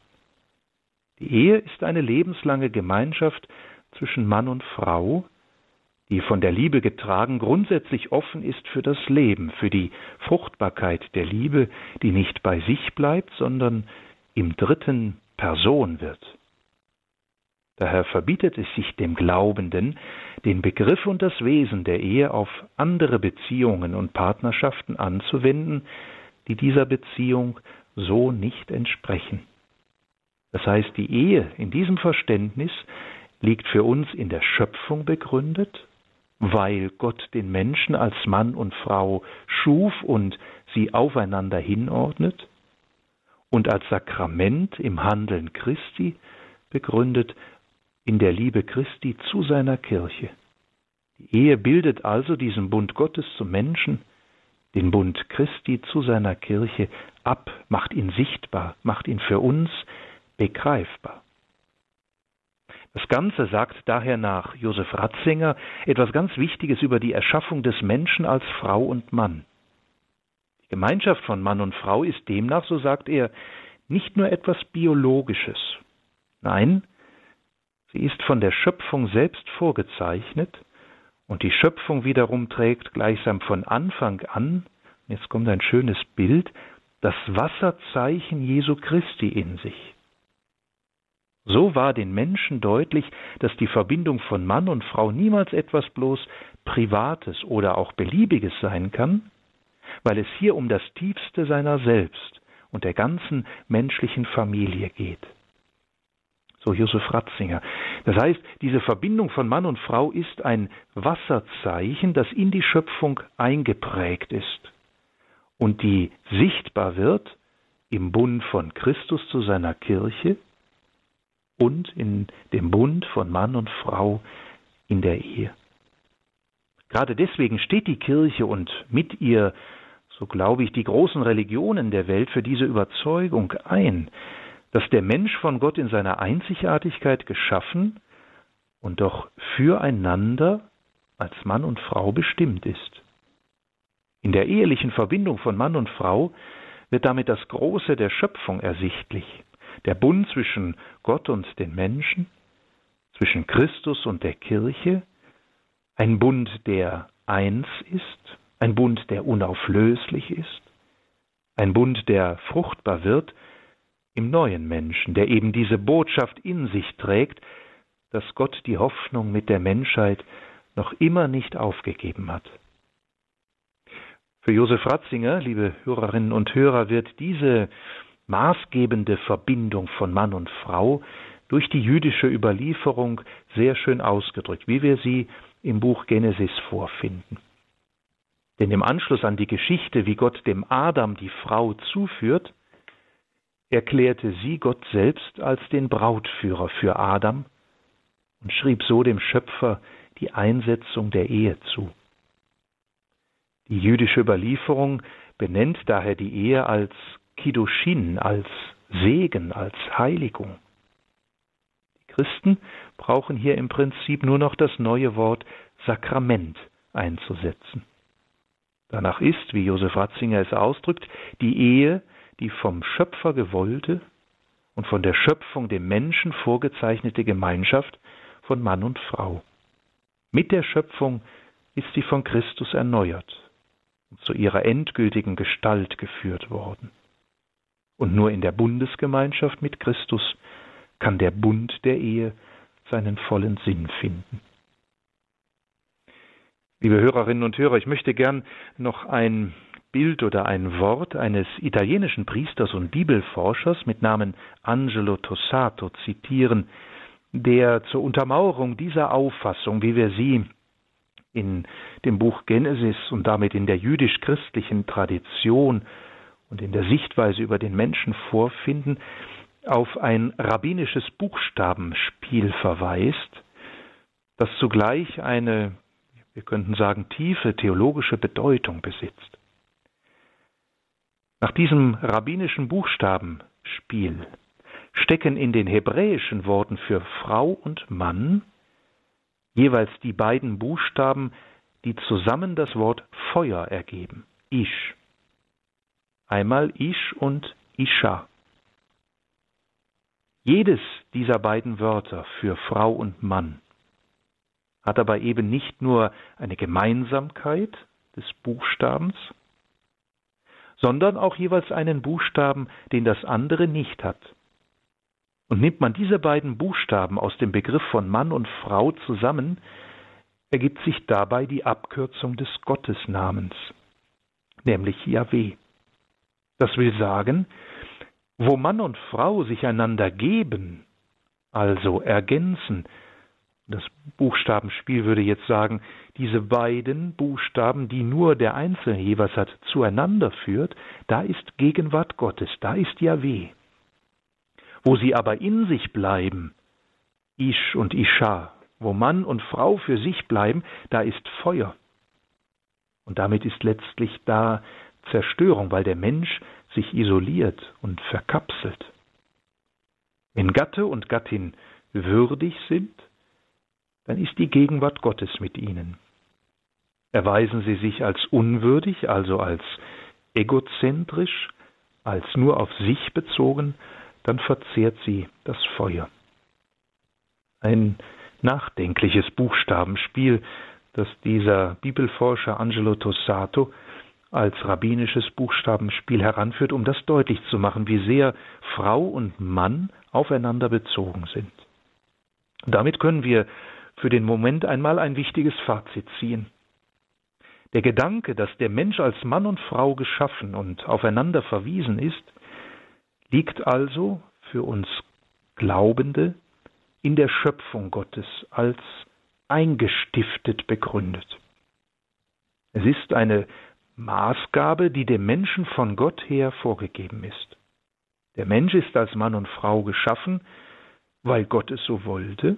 Die Ehe ist eine lebenslange Gemeinschaft zwischen Mann und Frau, die von der Liebe getragen grundsätzlich offen ist für das Leben, für die Fruchtbarkeit der Liebe, die nicht bei sich bleibt, sondern im dritten Person wird. Daher verbietet es sich dem Glaubenden, den Begriff und das Wesen der Ehe auf andere Beziehungen und Partnerschaften anzuwenden, die dieser Beziehung so nicht entsprechen. Das heißt, die Ehe in diesem Verständnis liegt für uns in der Schöpfung begründet, weil Gott den Menschen als Mann und Frau schuf und sie aufeinander hinordnet, und als Sakrament im Handeln Christi begründet in der Liebe Christi zu seiner Kirche. Die Ehe bildet also diesen Bund Gottes zum Menschen, den Bund Christi zu seiner Kirche ab, macht ihn sichtbar, macht ihn für uns begreifbar. Das Ganze sagt daher nach Josef Ratzinger etwas ganz Wichtiges über die Erschaffung des Menschen als Frau und Mann. Die Gemeinschaft von Mann und Frau ist demnach, so sagt er, nicht nur etwas Biologisches. Nein, sie ist von der Schöpfung selbst vorgezeichnet und die Schöpfung wiederum trägt gleichsam von Anfang an, jetzt kommt ein schönes Bild, das Wasserzeichen Jesu Christi in sich. So war den Menschen deutlich, dass die Verbindung von Mann und Frau niemals etwas bloß Privates oder auch Beliebiges sein kann, weil es hier um das Tiefste seiner selbst und der ganzen menschlichen Familie geht. So Josef Ratzinger. Das heißt, diese Verbindung von Mann und Frau ist ein Wasserzeichen, das in die Schöpfung eingeprägt ist und die sichtbar wird im Bund von Christus zu seiner Kirche und in dem Bund von Mann und Frau in der Ehe. Gerade deswegen steht die Kirche und mit ihr, so glaube ich, die großen Religionen der Welt für diese Überzeugung ein, dass der Mensch von Gott in seiner Einzigartigkeit geschaffen und doch füreinander als Mann und Frau bestimmt ist. In der ehelichen Verbindung von Mann und Frau wird damit das Große der Schöpfung ersichtlich der Bund zwischen Gott und den Menschen, zwischen Christus und der Kirche, ein Bund, der eins ist, ein Bund, der unauflöslich ist, ein Bund, der fruchtbar wird im neuen Menschen, der eben diese Botschaft in sich trägt, dass Gott die Hoffnung mit der Menschheit noch immer nicht aufgegeben hat. Für Josef Ratzinger, liebe Hörerinnen und Hörer, wird diese maßgebende Verbindung von Mann und Frau durch die jüdische Überlieferung sehr schön ausgedrückt, wie wir sie im Buch Genesis vorfinden. Denn im Anschluss an die Geschichte, wie Gott dem Adam die Frau zuführt, erklärte sie Gott selbst als den Brautführer für Adam und schrieb so dem Schöpfer die Einsetzung der Ehe zu. Die jüdische Überlieferung benennt daher die Ehe als Kiddushin, als Segen, als Heiligung. Die Christen brauchen hier im Prinzip nur noch das neue Wort Sakrament einzusetzen. Danach ist, wie Josef Ratzinger es ausdrückt, die Ehe die vom Schöpfer gewollte und von der Schöpfung dem Menschen vorgezeichnete Gemeinschaft von Mann und Frau. Mit der Schöpfung ist sie von Christus erneuert und zu ihrer endgültigen Gestalt geführt worden. Und nur in der Bundesgemeinschaft mit Christus kann der Bund der Ehe seinen vollen Sinn finden. Liebe Hörerinnen und Hörer, ich möchte gern noch ein Bild oder ein Wort eines italienischen Priesters und Bibelforschers mit Namen Angelo Tossato zitieren, der zur Untermauerung dieser Auffassung, wie wir sie in dem Buch Genesis und damit in der jüdisch-christlichen Tradition und in der Sichtweise über den Menschen vorfinden, auf ein rabbinisches Buchstabenspiel verweist, das zugleich eine wir könnten sagen, tiefe theologische Bedeutung besitzt. Nach diesem rabbinischen Buchstabenspiel stecken in den hebräischen Worten für Frau und Mann jeweils die beiden Buchstaben, die zusammen das Wort Feuer ergeben, Ish. Einmal Ish und Isha. Jedes dieser beiden Wörter für Frau und Mann hat aber eben nicht nur eine Gemeinsamkeit des Buchstabens, sondern auch jeweils einen Buchstaben, den das andere nicht hat. Und nimmt man diese beiden Buchstaben aus dem Begriff von Mann und Frau zusammen, ergibt sich dabei die Abkürzung des Gottesnamens, nämlich Yahweh. Das will sagen, wo Mann und Frau sich einander geben, also ergänzen, das Buchstabenspiel würde jetzt sagen, diese beiden Buchstaben, die nur der Einzelne jeweils hat, zueinander führt, da ist Gegenwart Gottes, da ist Yahweh. Wo sie aber in sich bleiben, Ish und Isha, wo Mann und Frau für sich bleiben, da ist Feuer. Und damit ist letztlich da Zerstörung, weil der Mensch sich isoliert und verkapselt. Wenn Gatte und Gattin würdig sind, dann ist die Gegenwart Gottes mit ihnen. Erweisen sie sich als unwürdig, also als egozentrisch, als nur auf sich bezogen, dann verzehrt sie das Feuer. Ein nachdenkliches Buchstabenspiel, das dieser Bibelforscher Angelo Tossato als rabbinisches Buchstabenspiel heranführt, um das deutlich zu machen, wie sehr Frau und Mann aufeinander bezogen sind. Damit können wir für den Moment einmal ein wichtiges Fazit ziehen. Der Gedanke, dass der Mensch als Mann und Frau geschaffen und aufeinander verwiesen ist, liegt also für uns Glaubende in der Schöpfung Gottes als eingestiftet begründet. Es ist eine Maßgabe, die dem Menschen von Gott her vorgegeben ist. Der Mensch ist als Mann und Frau geschaffen, weil Gott es so wollte,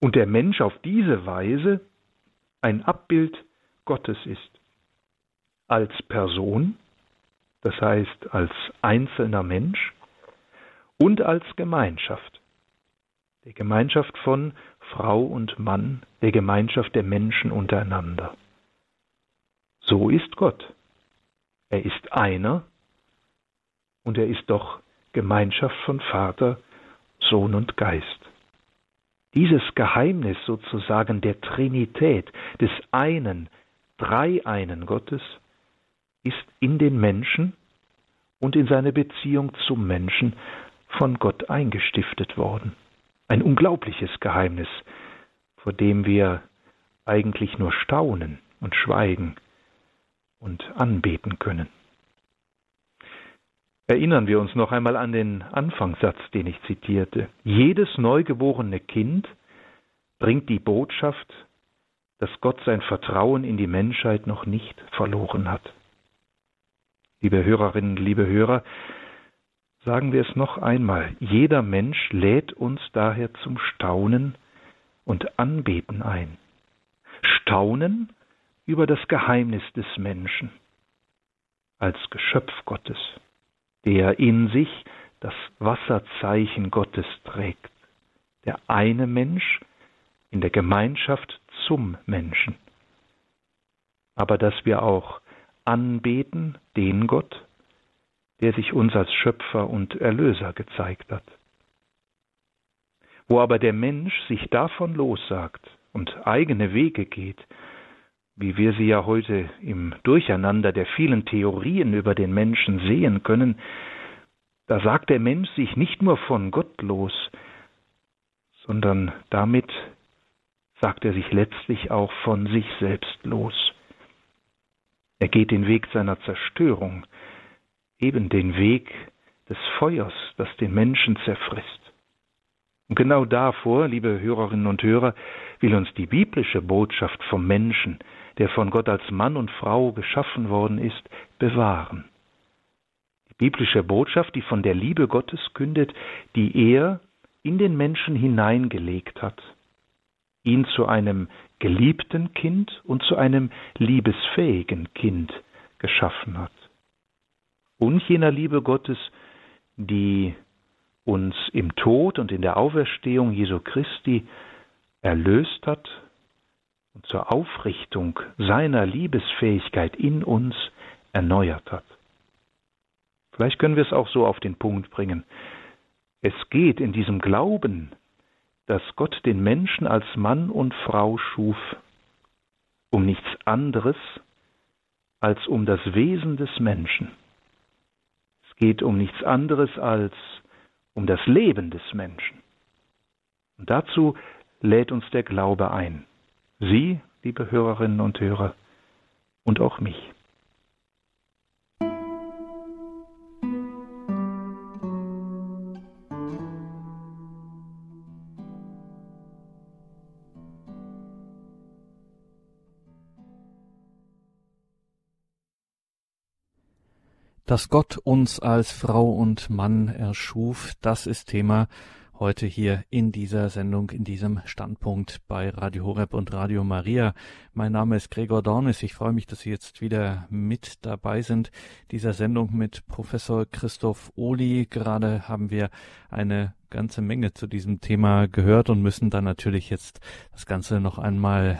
und der Mensch auf diese Weise ein Abbild Gottes ist. Als Person, das heißt als einzelner Mensch und als Gemeinschaft. Der Gemeinschaft von Frau und Mann, der Gemeinschaft der Menschen untereinander. So ist Gott. Er ist einer und er ist doch Gemeinschaft von Vater, Sohn und Geist. Dieses Geheimnis sozusagen der Trinität, des einen, dreieinen Gottes, ist in den Menschen und in seine Beziehung zum Menschen von Gott eingestiftet worden. Ein unglaubliches Geheimnis, vor dem wir eigentlich nur staunen und schweigen und anbeten können. Erinnern wir uns noch einmal an den Anfangssatz, den ich zitierte. Jedes neugeborene Kind bringt die Botschaft, dass Gott sein Vertrauen in die Menschheit noch nicht verloren hat. Liebe Hörerinnen, liebe Hörer, sagen wir es noch einmal, jeder Mensch lädt uns daher zum Staunen und Anbeten ein. staunen über das Geheimnis des Menschen als Geschöpf Gottes, der in sich das Wasserzeichen Gottes trägt, der eine Mensch in der Gemeinschaft zum Menschen. Aber dass wir auch anbeten den Gott, der sich uns als Schöpfer und Erlöser gezeigt hat. Wo aber der Mensch sich davon lossagt und eigene Wege geht, wie wir sie ja heute im Durcheinander der vielen Theorien über den Menschen sehen können, da sagt der Mensch sich nicht nur von Gott los, sondern damit sagt er sich letztlich auch von sich selbst los. Er geht den Weg seiner Zerstörung, eben den Weg des Feuers, das den Menschen zerfrisst. Und genau davor, liebe Hörerinnen und Hörer, will uns die biblische Botschaft vom Menschen, der von Gott als Mann und Frau geschaffen worden ist, bewahren. Die biblische Botschaft, die von der Liebe Gottes kündet, die er in den Menschen hineingelegt hat, ihn zu einem geliebten Kind und zu einem liebesfähigen Kind geschaffen hat. Und jener Liebe Gottes, die uns im Tod und in der Auferstehung Jesu Christi erlöst hat und zur Aufrichtung seiner Liebesfähigkeit in uns erneuert hat. Vielleicht können wir es auch so auf den Punkt bringen. Es geht in diesem Glauben, dass Gott den Menschen als Mann und Frau schuf, um nichts anderes als um das Wesen des Menschen. Es geht um nichts anderes als um das Leben des Menschen. Und dazu lädt uns der Glaube ein. Sie, liebe Hörerinnen und Hörer, und auch mich. Dass Gott uns als Frau und Mann erschuf, das ist Thema heute hier in dieser Sendung, in diesem Standpunkt bei Radio Horeb und Radio Maria. Mein Name ist Gregor Dornis. Ich freue mich, dass Sie jetzt wieder mit dabei sind. Dieser Sendung mit Professor Christoph Ohli. Gerade haben wir eine ganze Menge zu diesem Thema gehört und müssen dann natürlich jetzt das Ganze noch einmal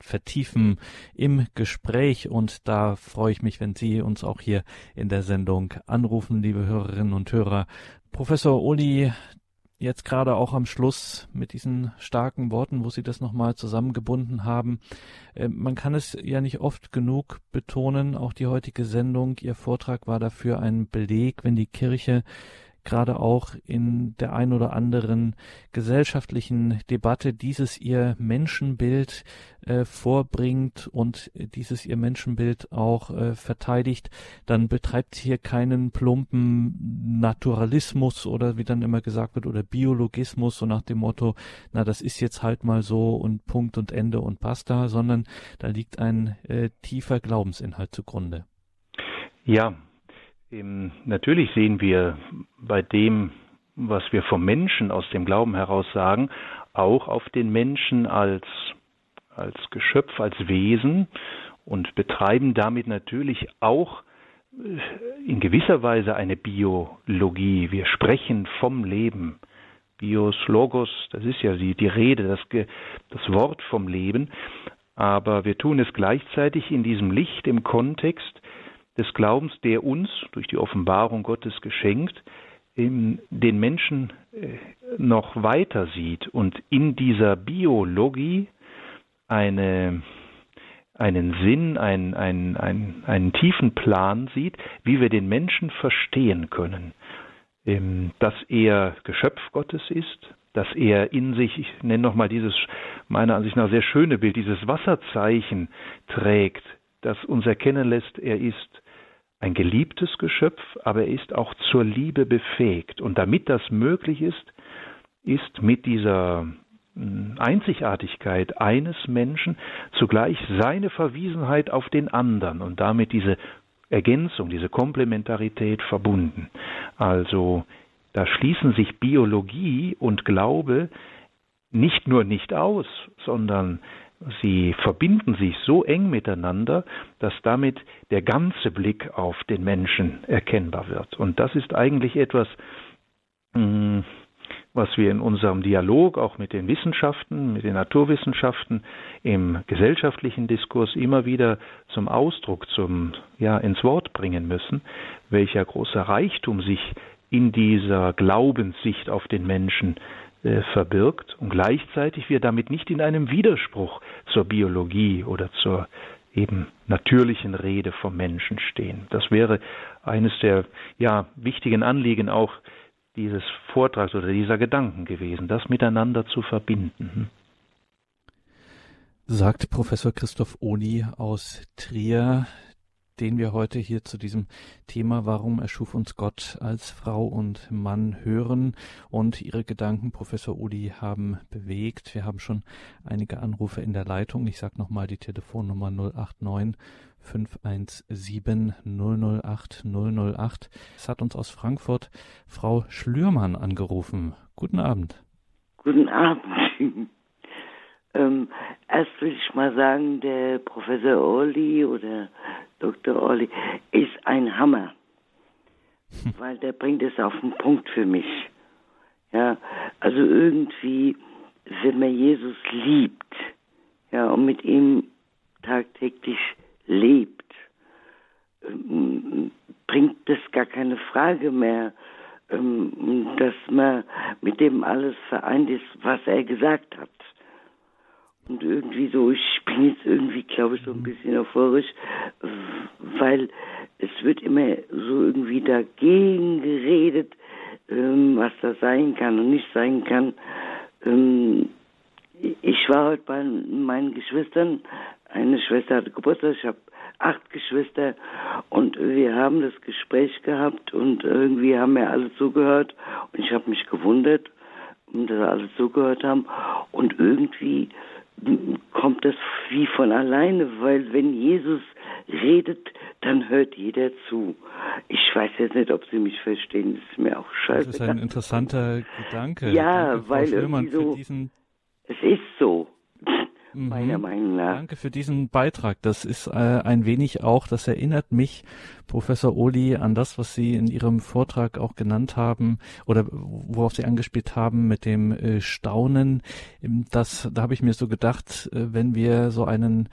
vertiefen im Gespräch und da freue ich mich, wenn Sie uns auch hier in der Sendung anrufen, liebe Hörerinnen und Hörer. Professor Uli, jetzt gerade auch am Schluss mit diesen starken Worten, wo Sie das nochmal zusammengebunden haben. Äh, man kann es ja nicht oft genug betonen, auch die heutige Sendung, Ihr Vortrag war dafür ein Beleg, wenn die Kirche gerade auch in der ein oder anderen gesellschaftlichen Debatte dieses ihr Menschenbild äh, vorbringt und dieses ihr Menschenbild auch äh, verteidigt, dann betreibt sie hier keinen plumpen Naturalismus oder wie dann immer gesagt wird oder Biologismus so nach dem Motto, na das ist jetzt halt mal so und Punkt und Ende und basta, sondern da liegt ein äh, tiefer Glaubensinhalt zugrunde. Ja, natürlich sehen wir bei dem, was wir vom Menschen aus dem Glauben heraus sagen, auch auf den Menschen als, als Geschöpf, als Wesen und betreiben damit natürlich auch äh, in gewisser Weise eine Biologie. Wir sprechen vom Leben. Bios, Logos, das ist ja die, die Rede, das, das Wort vom Leben. Aber wir tun es gleichzeitig in diesem Licht, im Kontext des Glaubens, der uns durch die Offenbarung Gottes geschenkt, den Menschen äh, noch weiter sieht und in dieser Biologie eine, einen Sinn, einen, einen, einen, einen tiefen Plan sieht, wie wir den Menschen verstehen können. Ähm, dass er Geschöpf Gottes ist, dass er in sich, ich nenne nochmal dieses meiner Ansicht nach sehr schöne Bild, dieses Wasserzeichen trägt, das uns erkennen lässt, er ist ein geliebtes Geschöpf, aber er ist auch zur Liebe befähigt. Und damit das möglich ist, ist mit dieser hm, Einzigartigkeit eines Menschen zugleich seine Verwiesenheit auf den anderen und damit diese Ergänzung, diese Komplementarität verbunden. Also da schließen sich Biologie und Glaube nicht nur nicht aus, sondern sie verbinden sich so eng miteinander, dass damit der ganze Blick auf den Menschen erkennbar wird. Und das ist eigentlich etwas, mm, was wir in unserem Dialog auch mit den Wissenschaften, mit den Naturwissenschaften im gesellschaftlichen Diskurs immer wieder zum Ausdruck, zum ja ins Wort bringen müssen, welcher großer Reichtum sich in dieser Glaubenssicht auf den Menschen äh, verbirgt und gleichzeitig wir damit nicht in einem Widerspruch zur Biologie oder zur eben natürlichen Rede vom Menschen stehen. Das wäre eines der ja wichtigen Anliegen auch dieses Vortrags oder dieser Gedanken gewesen, das miteinander zu verbinden. Hm? Sagt Professor Christoph Oni aus Trier, den wir heute hier zu diesem Thema Warum erschuf uns Gott als Frau und Mann hören. Und Ihre Gedanken, Professor Uli, haben bewegt. Wir haben schon einige Anrufe in der Leitung. Ich sage nochmal die Telefonnummer 089 517 008 008. Es hat uns aus Frankfurt Frau Schlürmann angerufen. Guten Abend. Guten Abend. Ähm, erst will ich mal sagen, der Professor Orli oder Dr. Orli ist ein Hammer, hm. weil der bringt es auf den Punkt für mich. Ja, also irgendwie, wenn man Jesus liebt, ja, und mit ihm tagtäglich lebt, ähm, bringt das gar keine Frage mehr, ähm, dass man mit dem alles vereint ist, was er gesagt hat. Und irgendwie so, ich bin jetzt irgendwie, glaube ich, so ein bisschen euphorisch, weil es wird immer so irgendwie dagegen geredet, ähm, was da sein kann und nicht sein kann. ich war heute bei meinen Geschwistern. Eine Schwester hatte Geburtstag, ich habe acht Geschwister und wir haben das Gespräch gehabt und irgendwie haben wir alle zugehört und ich habe mich gewundert, dass alle zugehört haben. Und irgendwie kommt das wie von alleine, weil wenn Jesus redet, dann hört jeder zu. Ich weiß jetzt nicht, ob Sie mich verstehen, das ist mir auch scheiße. Das ist ein interessanter Gedanke. Ja, Danke, weil irgendwie so, es ist so mhm. meiner Meinung nach. Danke für diesen Beitrag. Das ist äh, ein wenig auch, das erinnert mich, Professor Oli, an das, was Sie in Ihrem Vortrag auch genannt haben oder worauf Sie angespielt haben mit dem äh, Staunen. Das, da habe ich mir so gedacht, äh, wenn wir so einen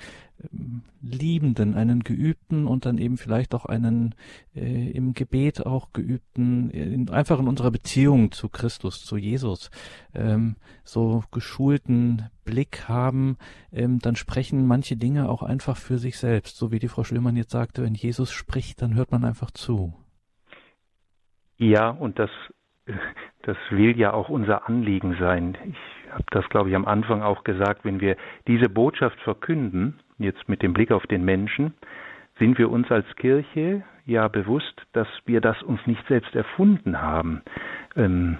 Liebenden, einen Geübten und dann eben vielleicht auch einen äh, im Gebet auch Geübten, in, einfach in unserer Beziehung zu Christus, zu Jesus, ähm, so geschulten Blick haben, ähm, dann sprechen manche Dinge auch einfach für sich selbst. So wie die Frau Schlömann jetzt sagte, wenn Jesus spricht, dann hört man einfach zu. Ja, und das, das will ja auch unser Anliegen sein. Ich habe das, glaube ich, am Anfang auch gesagt, wenn wir diese Botschaft verkünden, jetzt mit dem Blick auf den Menschen, sind wir uns als Kirche ja bewusst, dass wir das uns nicht selbst erfunden haben. Ähm,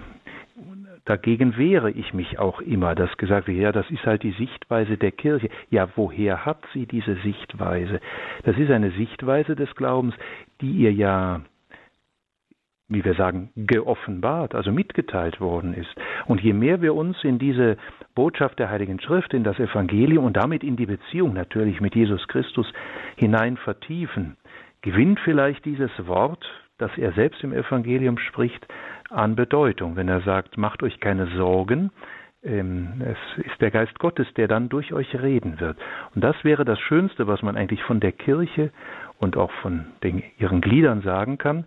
dagegen wehre ich mich auch immer, dass gesagt wird, ja, das ist halt die Sichtweise der Kirche. Ja, woher hat sie diese Sichtweise? Das ist eine Sichtweise des Glaubens, die ihr ja wie wir sagen, geoffenbart, also mitgeteilt worden ist. Und je mehr wir uns in diese Botschaft der Heiligen Schrift, in das Evangelium und damit in die Beziehung natürlich mit Jesus Christus hinein vertiefen, gewinnt vielleicht dieses Wort, das er selbst im Evangelium spricht, an Bedeutung, wenn er sagt, macht euch keine Sorgen, ähm, es ist der Geist Gottes, der dann durch euch reden wird. Und das wäre das Schönste, was man eigentlich von der Kirche und auch von den, ihren Gliedern sagen kann.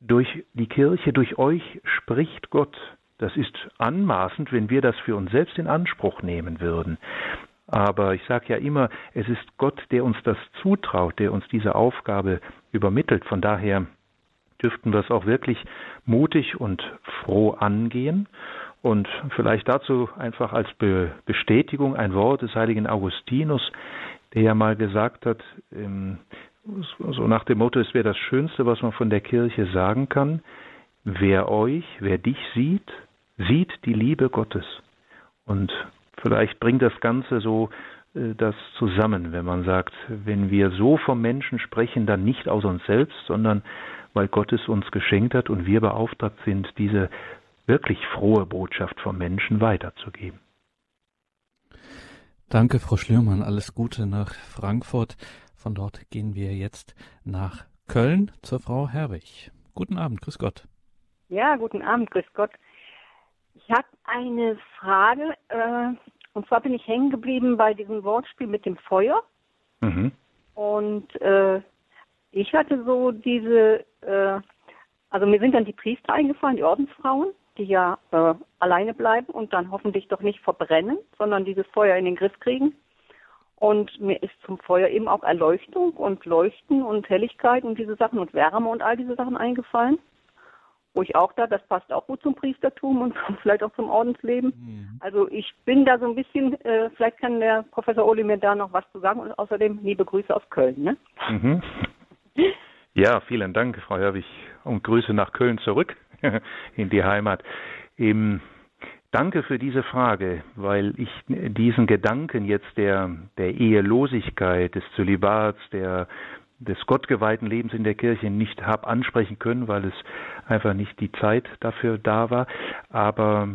Durch die Kirche, durch euch spricht Gott. Das ist anmaßend, wenn wir das für uns selbst in Anspruch nehmen würden. Aber ich sage ja immer, es ist Gott, der uns das zutraut, der uns diese Aufgabe übermittelt. Von daher dürften wir es auch wirklich mutig und froh angehen. Und vielleicht dazu einfach als Be Bestätigung ein Wort des heiligen Augustinus, der ja mal gesagt hat, ähm, so nach dem Motto, es wäre das Schönste, was man von der Kirche sagen kann, wer euch, wer dich sieht, sieht die Liebe Gottes. Und vielleicht bringt das Ganze so äh, das zusammen, wenn man sagt, wenn wir so vom Menschen sprechen, dann nicht aus uns selbst, sondern weil Gott es uns geschenkt hat und wir beauftragt sind, diese wirklich frohe Botschaft vom Menschen weiterzugeben. Danke, Frau Schlürmann. Alles Gute nach Frankfurt. Von dort gehen wir jetzt nach Köln zur Frau Herwig. Guten Abend, grüß Gott. Ja, guten Abend, grüß Gott. Ich habe eine Frage, äh, und zwar bin ich hängen geblieben bei diesem Wortspiel mit dem Feuer. Mhm. Und äh, ich hatte so diese, äh, also mir sind dann die Priester eingefallen, die Ordensfrauen, die ja äh, alleine bleiben und dann hoffentlich doch nicht verbrennen, sondern dieses Feuer in den Griff kriegen. Und mir ist zum Feuer eben auch Erleuchtung und Leuchten und Helligkeit und diese Sachen und Wärme und all diese Sachen eingefallen. Wo ich auch da, das passt auch gut zum Priestertum und vielleicht auch zum Ordensleben. Mhm. Also ich bin da so ein bisschen, äh, vielleicht kann der Professor Oli mir da noch was zu sagen und außerdem liebe Grüße aus Köln. Ne? Mhm. Ja, vielen Dank, Frau Herwig, und Grüße nach Köln zurück in die Heimat. Im Danke für diese Frage, weil ich diesen Gedanken jetzt der, der Ehelosigkeit, des Zölibats, der, des gottgeweihten Lebens in der Kirche nicht habe ansprechen können, weil es einfach nicht die Zeit dafür da war. Aber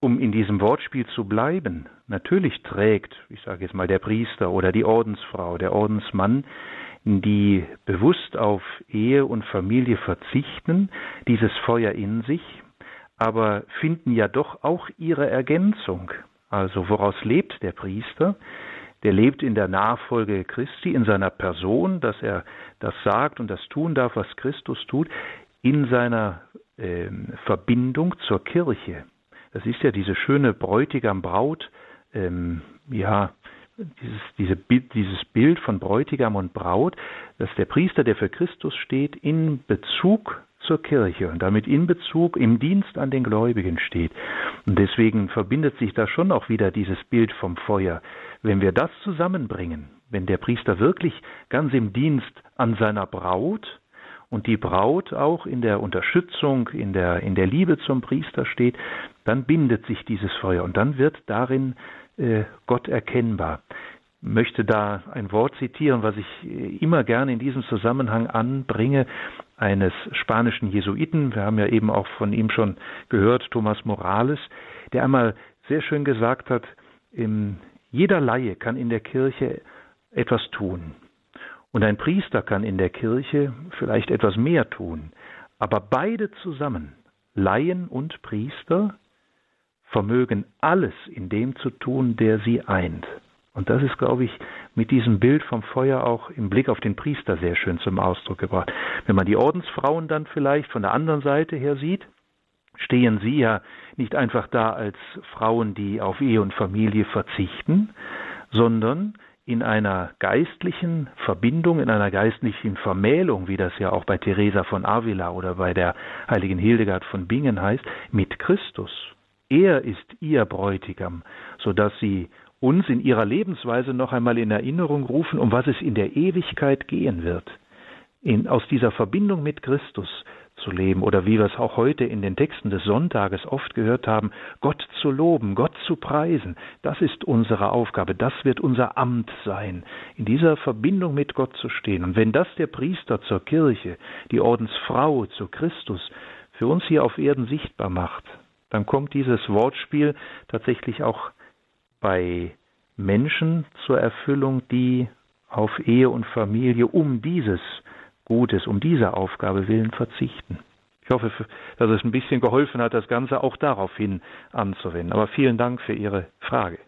um in diesem Wortspiel zu bleiben, natürlich trägt, ich sage jetzt mal, der Priester oder die Ordensfrau, der Ordensmann, die bewusst auf Ehe und Familie verzichten, dieses Feuer in sich, aber finden ja doch auch ihre Ergänzung. Also woraus lebt der Priester? Der lebt in der Nachfolge Christi, in seiner Person, dass er das sagt und das tun darf, was Christus tut, in seiner äh, Verbindung zur Kirche. Das ist ja diese schöne Bräutigam-Braut, ähm, ja, dieses, diese dieses Bild von Bräutigam und Braut, dass der Priester, der für Christus steht, in Bezug zur Kirche und damit in Bezug im Dienst an den Gläubigen steht. Und deswegen verbindet sich da schon auch wieder dieses Bild vom Feuer. Wenn wir das zusammenbringen, wenn der Priester wirklich ganz im Dienst an seiner Braut und die Braut auch in der Unterstützung, in der, in der Liebe zum Priester steht, dann bindet sich dieses Feuer und dann wird darin äh, Gott erkennbar möchte da ein Wort zitieren, was ich äh, immer gerne in diesem Zusammenhang anbringe, eines spanischen Jesuiten. Wir haben ja eben auch von ihm schon gehört, Thomas Morales, der einmal sehr schön gesagt hat, jeder Laie kann in der Kirche etwas tun. Und ein Priester kann in der Kirche vielleicht etwas mehr tun. Aber beide zusammen, Laien und Priester, vermögen alles in dem zu tun, der sie eint. Und das ist, glaube ich, mit diesem Bild vom Feuer auch im Blick auf den Priester sehr schön zum Ausdruck gebracht. Wenn man die Ordensfrauen dann vielleicht von der anderen Seite her sieht, stehen sie ja nicht einfach da als Frauen, die auf Ehe und Familie verzichten, sondern in einer geistlichen Verbindung, in einer geistlichen Vermählung, wie das ja auch bei Teresa von Avila oder bei der heiligen Hildegard von Bingen heißt, mit Christus. Er ist ihr Bräutigam, so dass sie uns in ihrer Lebensweise noch einmal in Erinnerung rufen, um was es in der Ewigkeit gehen wird. In, aus dieser Verbindung mit Christus zu leben oder wie wir es auch heute in den Texten des Sonntages oft gehört haben, Gott zu loben, Gott zu preisen, das ist unsere Aufgabe, das wird unser Amt sein, in dieser Verbindung mit Gott zu stehen. Und wenn das der Priester zur Kirche, die Ordensfrau zu Christus für uns hier auf Erden sichtbar macht, dann kommt dieses Wortspiel tatsächlich auch bei Menschen zur Erfüllung, die auf Ehe und Familie um dieses Gutes, um dieser Aufgabe willen verzichten. Ich hoffe, dass es ein bisschen geholfen hat, das Ganze auch daraufhin anzuwenden. Aber vielen Dank für Ihre Frage.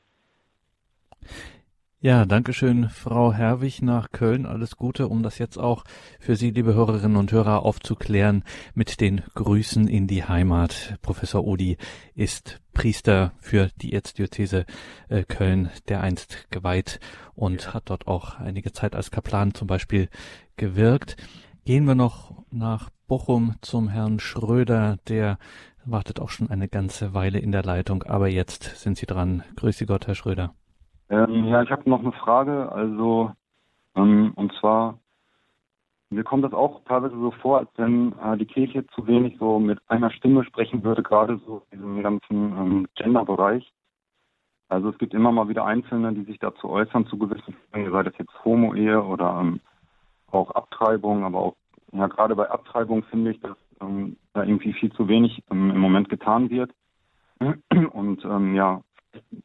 Ja, danke schön, Frau Herwig nach Köln. Alles Gute, um das jetzt auch für Sie, liebe Hörerinnen und Hörer, aufzuklären mit den Grüßen in die Heimat. Professor Odi ist Priester für die Erzdiözese äh, Köln, der einst geweiht und hat dort auch einige Zeit als Kaplan zum Beispiel gewirkt. Gehen wir noch nach Bochum zum Herrn Schröder, der wartet auch schon eine ganze Weile in der Leitung, aber jetzt sind Sie dran. Grüße Gott, Herr Schröder. Ähm, ja, ich habe noch eine Frage. Also, ähm, und zwar, mir kommt das auch teilweise so vor, als wenn äh, die Kirche zu wenig so mit einer Stimme sprechen würde, gerade so in diesem ganzen ähm, Gender-Bereich. Also es gibt immer mal wieder Einzelne, die sich dazu äußern, zu gewissen Fällen, sei das jetzt Homo-Ehe oder ähm, auch Abtreibung, aber auch, ja, gerade bei Abtreibung finde ich, dass ähm, da irgendwie viel zu wenig ähm, im Moment getan wird. Und ähm, ja,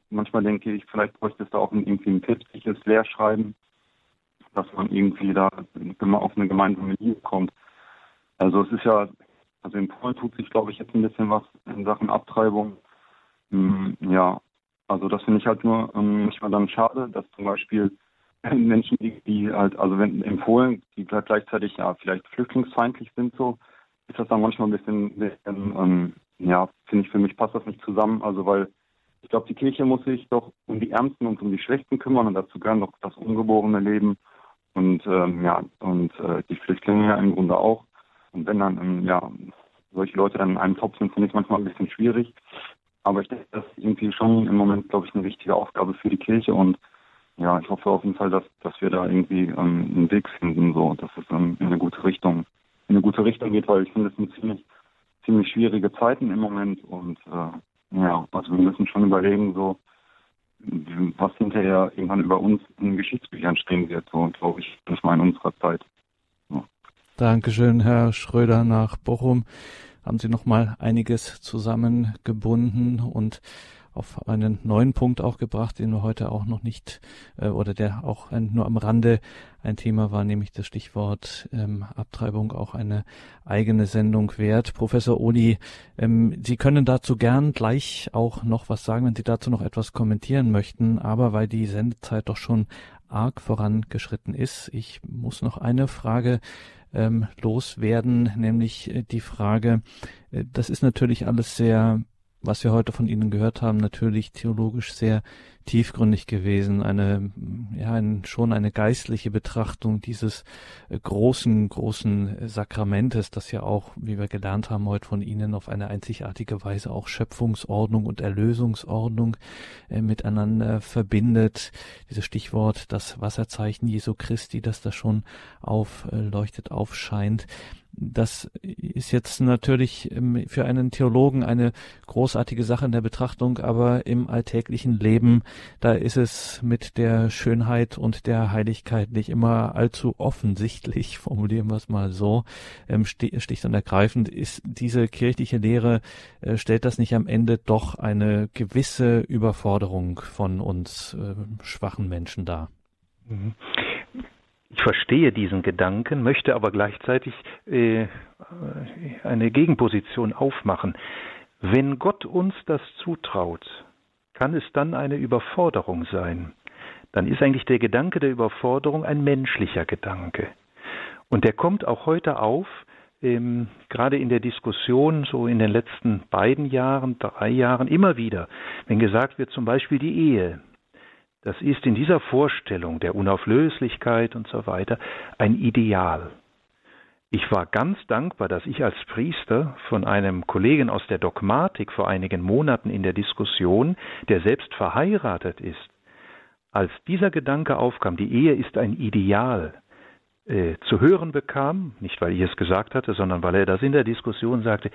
manchmal denke ich, vielleicht bräuchte es da auch irgendwie ein päpstliches Lehrschreiben, dass man irgendwie da auf eine gemeinsame Linie kommt. Also es ist ja, also in Polen tut sich, glaube ich, jetzt ein bisschen was in Sachen Abtreibung. Hm, ja, also das finde ich halt nur ähm, manchmal dann schade, dass zum Beispiel Menschen, die, die halt, also wenn in Polen, die gleichzeitig ja vielleicht flüchtlingsfeindlich sind, so, ist das dann manchmal ein bisschen, bisschen ähm, ja, finde ich, für mich passt das nicht zusammen. Also weil ich glaube, die Kirche muss sich doch um die Ärmsten und um die Schlechten kümmern und dazu gehören doch das ungeborene Leben und ähm, ja, und äh, die Flüchtlinge ja im Grunde auch. Und wenn dann ähm, ja solche Leute dann in einem Topf sind, finde ich manchmal ein bisschen schwierig. Aber ich denke, das ist irgendwie schon im Moment, glaube ich, eine wichtige Aufgabe für die Kirche und ja, ich hoffe auf jeden Fall, dass, dass wir da irgendwie ähm, einen Weg finden, so, dass es ähm, in eine gute Richtung, in eine gute Richtung geht, weil ich finde, es sind ziemlich, ziemlich schwierige Zeiten im Moment und äh, ja, also wir müssen schon überlegen, so, was hinterher irgendwann über uns in Geschichtsbüchern stehen wird, so glaube ich, das mal in unserer Zeit. So. Dankeschön, Herr Schröder nach Bochum. Haben Sie noch mal einiges zusammengebunden und auf einen neuen Punkt auch gebracht, den wir heute auch noch nicht äh, oder der auch ein, nur am Rande ein Thema war, nämlich das Stichwort ähm, Abtreibung auch eine eigene Sendung wert. Professor Odi, ähm, Sie können dazu gern gleich auch noch was sagen, wenn Sie dazu noch etwas kommentieren möchten, aber weil die Sendezeit doch schon arg vorangeschritten ist, ich muss noch eine Frage ähm, loswerden, nämlich äh, die Frage, äh, das ist natürlich alles sehr was wir heute von Ihnen gehört haben, natürlich theologisch sehr tiefgründig gewesen, eine, ja, ein, schon eine geistliche Betrachtung dieses äh, großen, großen Sakramentes, das ja auch, wie wir gelernt haben heute von Ihnen, auf eine einzigartige Weise auch Schöpfungsordnung und Erlösungsordnung äh, miteinander verbindet. Dieses Stichwort, das Wasserzeichen Jesu Christi, das da schon aufleuchtet, aufscheint das ist jetzt natürlich ähm, für einen Theologen eine großartige Sache in der Betrachtung, aber im alltäglichen Leben, da ist es mit der Schönheit und der Heiligkeit nicht immer allzu offensichtlich, formulieren wir es mal so, ähm, sticht und ergreifend, ist diese kirchliche Lehre, äh, stellt das nicht am Ende doch eine gewisse Überforderung von uns äh, schwachen Menschen dar? Mhm. Ich verstehe diesen Gedanken, möchte aber gleichzeitig äh, eine Gegenposition aufmachen. Wenn Gott uns das zutraut, kann es dann eine Überforderung sein. Dann ist eigentlich der Gedanke der Überforderung ein menschlicher Gedanke. Und der kommt auch heute auf, ähm, gerade in der Diskussion, so in den letzten beiden Jahren, drei Jahren, immer wieder, wenn gesagt wird, zum Beispiel die Ehe, das ist in dieser Vorstellung der Unauflöslichkeit und so weiter ein Ideal. Ich war ganz dankbar, dass ich als Priester von einem Kollegen aus der Dogmatik vor einigen Monaten in der Diskussion, der selbst verheiratet ist, als dieser Gedanke aufkam, die Ehe ist ein Ideal, äh, zu hören bekam, nicht weil ich es gesagt hatte, sondern weil er das in der Diskussion sagte,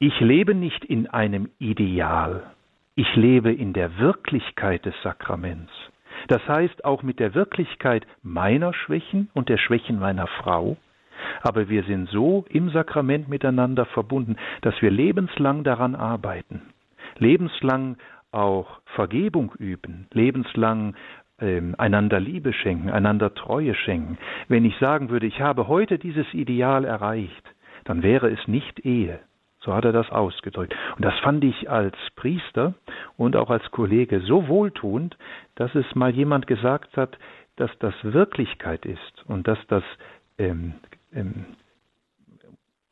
ich lebe nicht in einem Ideal, ich lebe in der Wirklichkeit des Sakraments. Das heißt auch mit der Wirklichkeit meiner Schwächen und der Schwächen meiner Frau. Aber wir sind so im Sakrament miteinander verbunden, dass wir lebenslang daran arbeiten, lebenslang auch Vergebung üben, lebenslang ähm, einander Liebe schenken, einander Treue schenken. Wenn ich sagen würde, ich habe heute dieses Ideal erreicht, dann wäre es nicht Ehe, so hat er das ausgedrückt. Und das fand ich als Priester und auch als Kollege so wohltuend, dass es mal jemand gesagt hat, dass das Wirklichkeit ist und dass das ähm, ähm,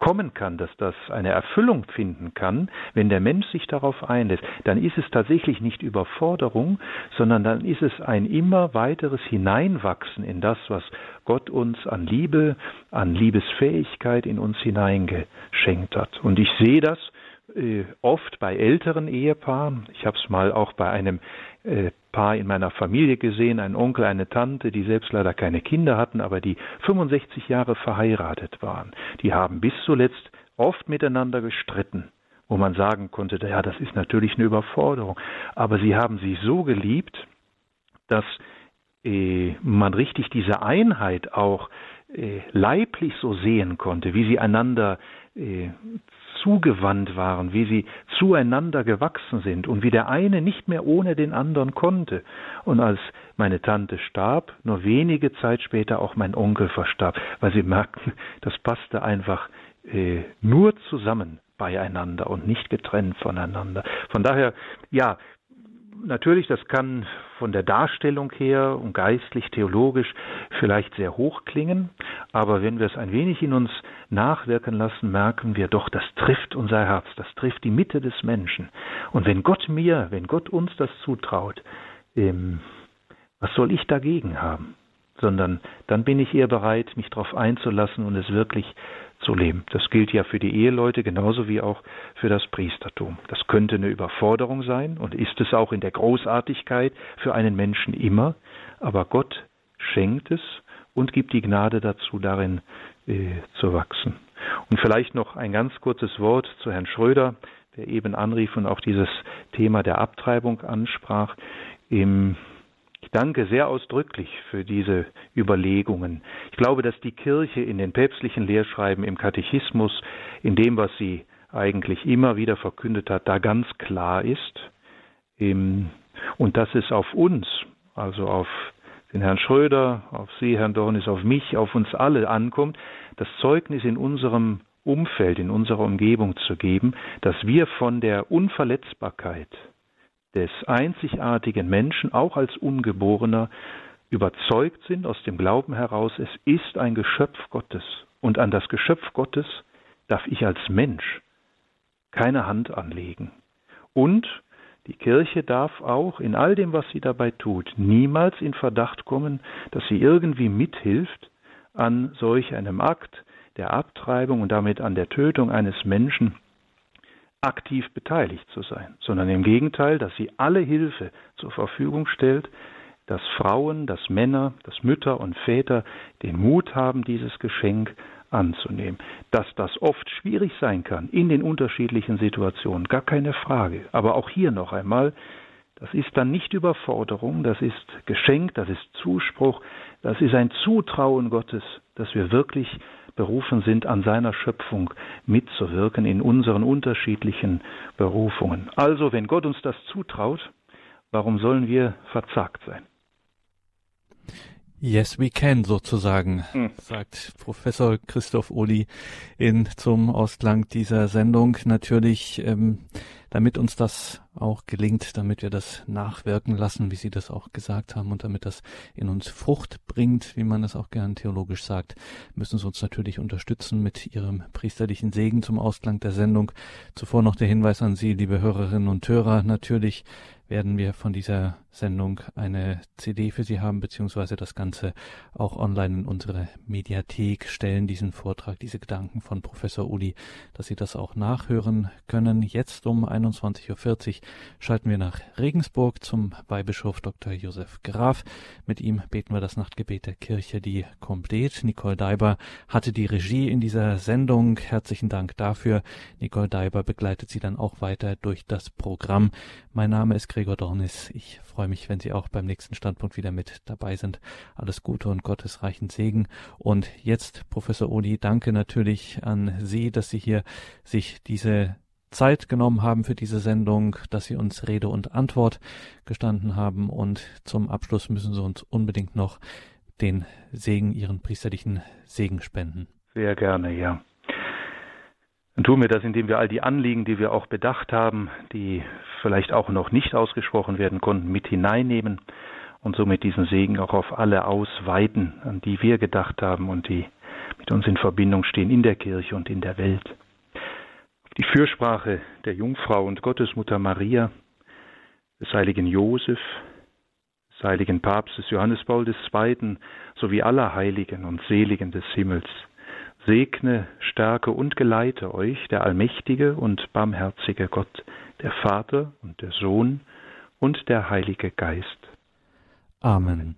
kommen kann, dass das eine Erfüllung finden kann, wenn der Mensch sich darauf einlässt, dann ist es tatsächlich nicht Überforderung, sondern dann ist es ein immer weiteres Hineinwachsen in das, was Gott uns an Liebe, an Liebesfähigkeit in uns hineingeschenkt hat. Und ich sehe das äh, oft bei älteren Ehepaaren. Ich habe es mal auch bei einem äh, Paar in meiner Familie gesehen, ein Onkel, eine Tante, die selbst leider keine Kinder hatten, aber die 65 Jahre verheiratet waren. Die haben bis zuletzt oft miteinander gestritten, wo man sagen konnte, ja, das ist natürlich eine Überforderung. Aber sie haben sich so geliebt, dass äh, man richtig diese Einheit auch äh, leiblich so sehen konnte, wie sie einander äh, zugewandt waren, wie sie zueinander gewachsen sind und wie der eine nicht mehr ohne den anderen konnte. Und als meine Tante starb, nur wenige Zeit später auch mein Onkel verstarb, weil sie merkten, das passte einfach nur zusammen beieinander und nicht getrennt voneinander. Von daher, ja, natürlich, das kann von der Darstellung her und geistlich, theologisch vielleicht sehr hoch klingen, aber wenn wir es ein wenig in uns nachwirken lassen, merken wir doch, das trifft unser Herz, das trifft die Mitte des Menschen. Und wenn Gott mir, wenn Gott uns das zutraut, ähm, was soll ich dagegen haben? Sondern dann bin ich eher bereit, mich darauf einzulassen und es wirklich zu leben. Das gilt ja für die Eheleute genauso wie auch für das Priestertum. Das könnte eine Überforderung sein und ist es auch in der Großartigkeit für einen Menschen immer, aber Gott schenkt es und gibt die Gnade dazu, darin äh, zu wachsen. Und vielleicht noch ein ganz kurzes Wort zu Herrn Schröder, der eben anrief und auch dieses Thema der Abtreibung ansprach. Im danke sehr ausdrücklich für diese Überlegungen. Ich glaube, dass die Kirche in den päpstlichen Lehrschreiben, im Katechismus, in dem, was sie eigentlich immer wieder verkündet hat, da ganz klar ist. Und dass es auf uns, also auf den Herrn Schröder, auf Sie, Herrn Dornis, auf mich, auf uns alle ankommt, das Zeugnis in unserem Umfeld, in unserer Umgebung zu geben, dass wir von der Unverletzbarkeit des einzigartigen Menschen, auch als Ungeborener, überzeugt sind aus dem Glauben heraus, es ist ein Geschöpf Gottes. Und an das Geschöpf Gottes darf ich als Mensch keine Hand anlegen. Und die Kirche darf auch in all dem, was sie dabei tut, niemals in Verdacht kommen, dass sie irgendwie mithilft an solch einem Akt der Abtreibung und damit an der Tötung eines Menschen, aktiv beteiligt zu sein, sondern im Gegenteil, dass sie alle Hilfe zur Verfügung stellt, dass Frauen, dass Männer, dass Mütter und Väter den Mut haben, dieses Geschenk anzunehmen. Dass das oft schwierig sein kann in den unterschiedlichen Situationen, gar keine Frage. Aber auch hier noch einmal, das ist dann nicht Überforderung, das ist Geschenk, das ist Zuspruch, das ist ein Zutrauen Gottes, dass wir wirklich berufen sind, an seiner Schöpfung mitzuwirken in unseren unterschiedlichen Berufungen. Also, wenn Gott uns das zutraut, warum sollen wir verzagt sein? Yes, we can sozusagen, hm. sagt Professor Christoph Uli in zum Ausklang dieser Sendung. Natürlich ähm, damit uns das auch gelingt, damit wir das nachwirken lassen, wie Sie das auch gesagt haben, und damit das in uns Frucht bringt, wie man es auch gern theologisch sagt, müssen Sie uns natürlich unterstützen mit Ihrem priesterlichen Segen zum Ausklang der Sendung. Zuvor noch der Hinweis an Sie, liebe Hörerinnen und Hörer, natürlich werden wir von dieser Sendung eine CD für Sie haben, beziehungsweise das Ganze auch online in unsere Mediathek stellen, diesen Vortrag, diese Gedanken von Professor Uli, dass Sie das auch nachhören können. Jetzt um 21.40 Uhr schalten wir nach Regensburg zum Weihbischof Dr. Josef Graf. Mit ihm beten wir das Nachtgebet der Kirche, die komplett. Nicole Daiber hatte die Regie in dieser Sendung. Herzlichen Dank dafür. Nicole Daiber begleitet Sie dann auch weiter durch das Programm. Mein Name ist Gregor Dornis. Ich freue mich, wenn Sie auch beim nächsten Standpunkt wieder mit dabei sind. Alles Gute und Gottes reichen Segen. Und jetzt, Professor Odi, danke natürlich an Sie, dass Sie hier sich diese Zeit genommen haben für diese Sendung, dass Sie uns Rede und Antwort gestanden haben. Und zum Abschluss müssen Sie uns unbedingt noch den Segen, Ihren priesterlichen Segen spenden. Sehr gerne, ja. Dann tun wir das, indem wir all die Anliegen, die wir auch bedacht haben, die vielleicht auch noch nicht ausgesprochen werden konnten, mit hineinnehmen und somit diesen Segen auch auf alle ausweiten, an die wir gedacht haben und die mit uns in Verbindung stehen in der Kirche und in der Welt. Die Fürsprache der Jungfrau und Gottesmutter Maria, des heiligen Josef, des heiligen Papstes Johannes Paul II. sowie aller Heiligen und Seligen des Himmels segne, stärke und geleite euch der allmächtige und barmherzige Gott, der Vater und der Sohn und der Heilige Geist. Amen.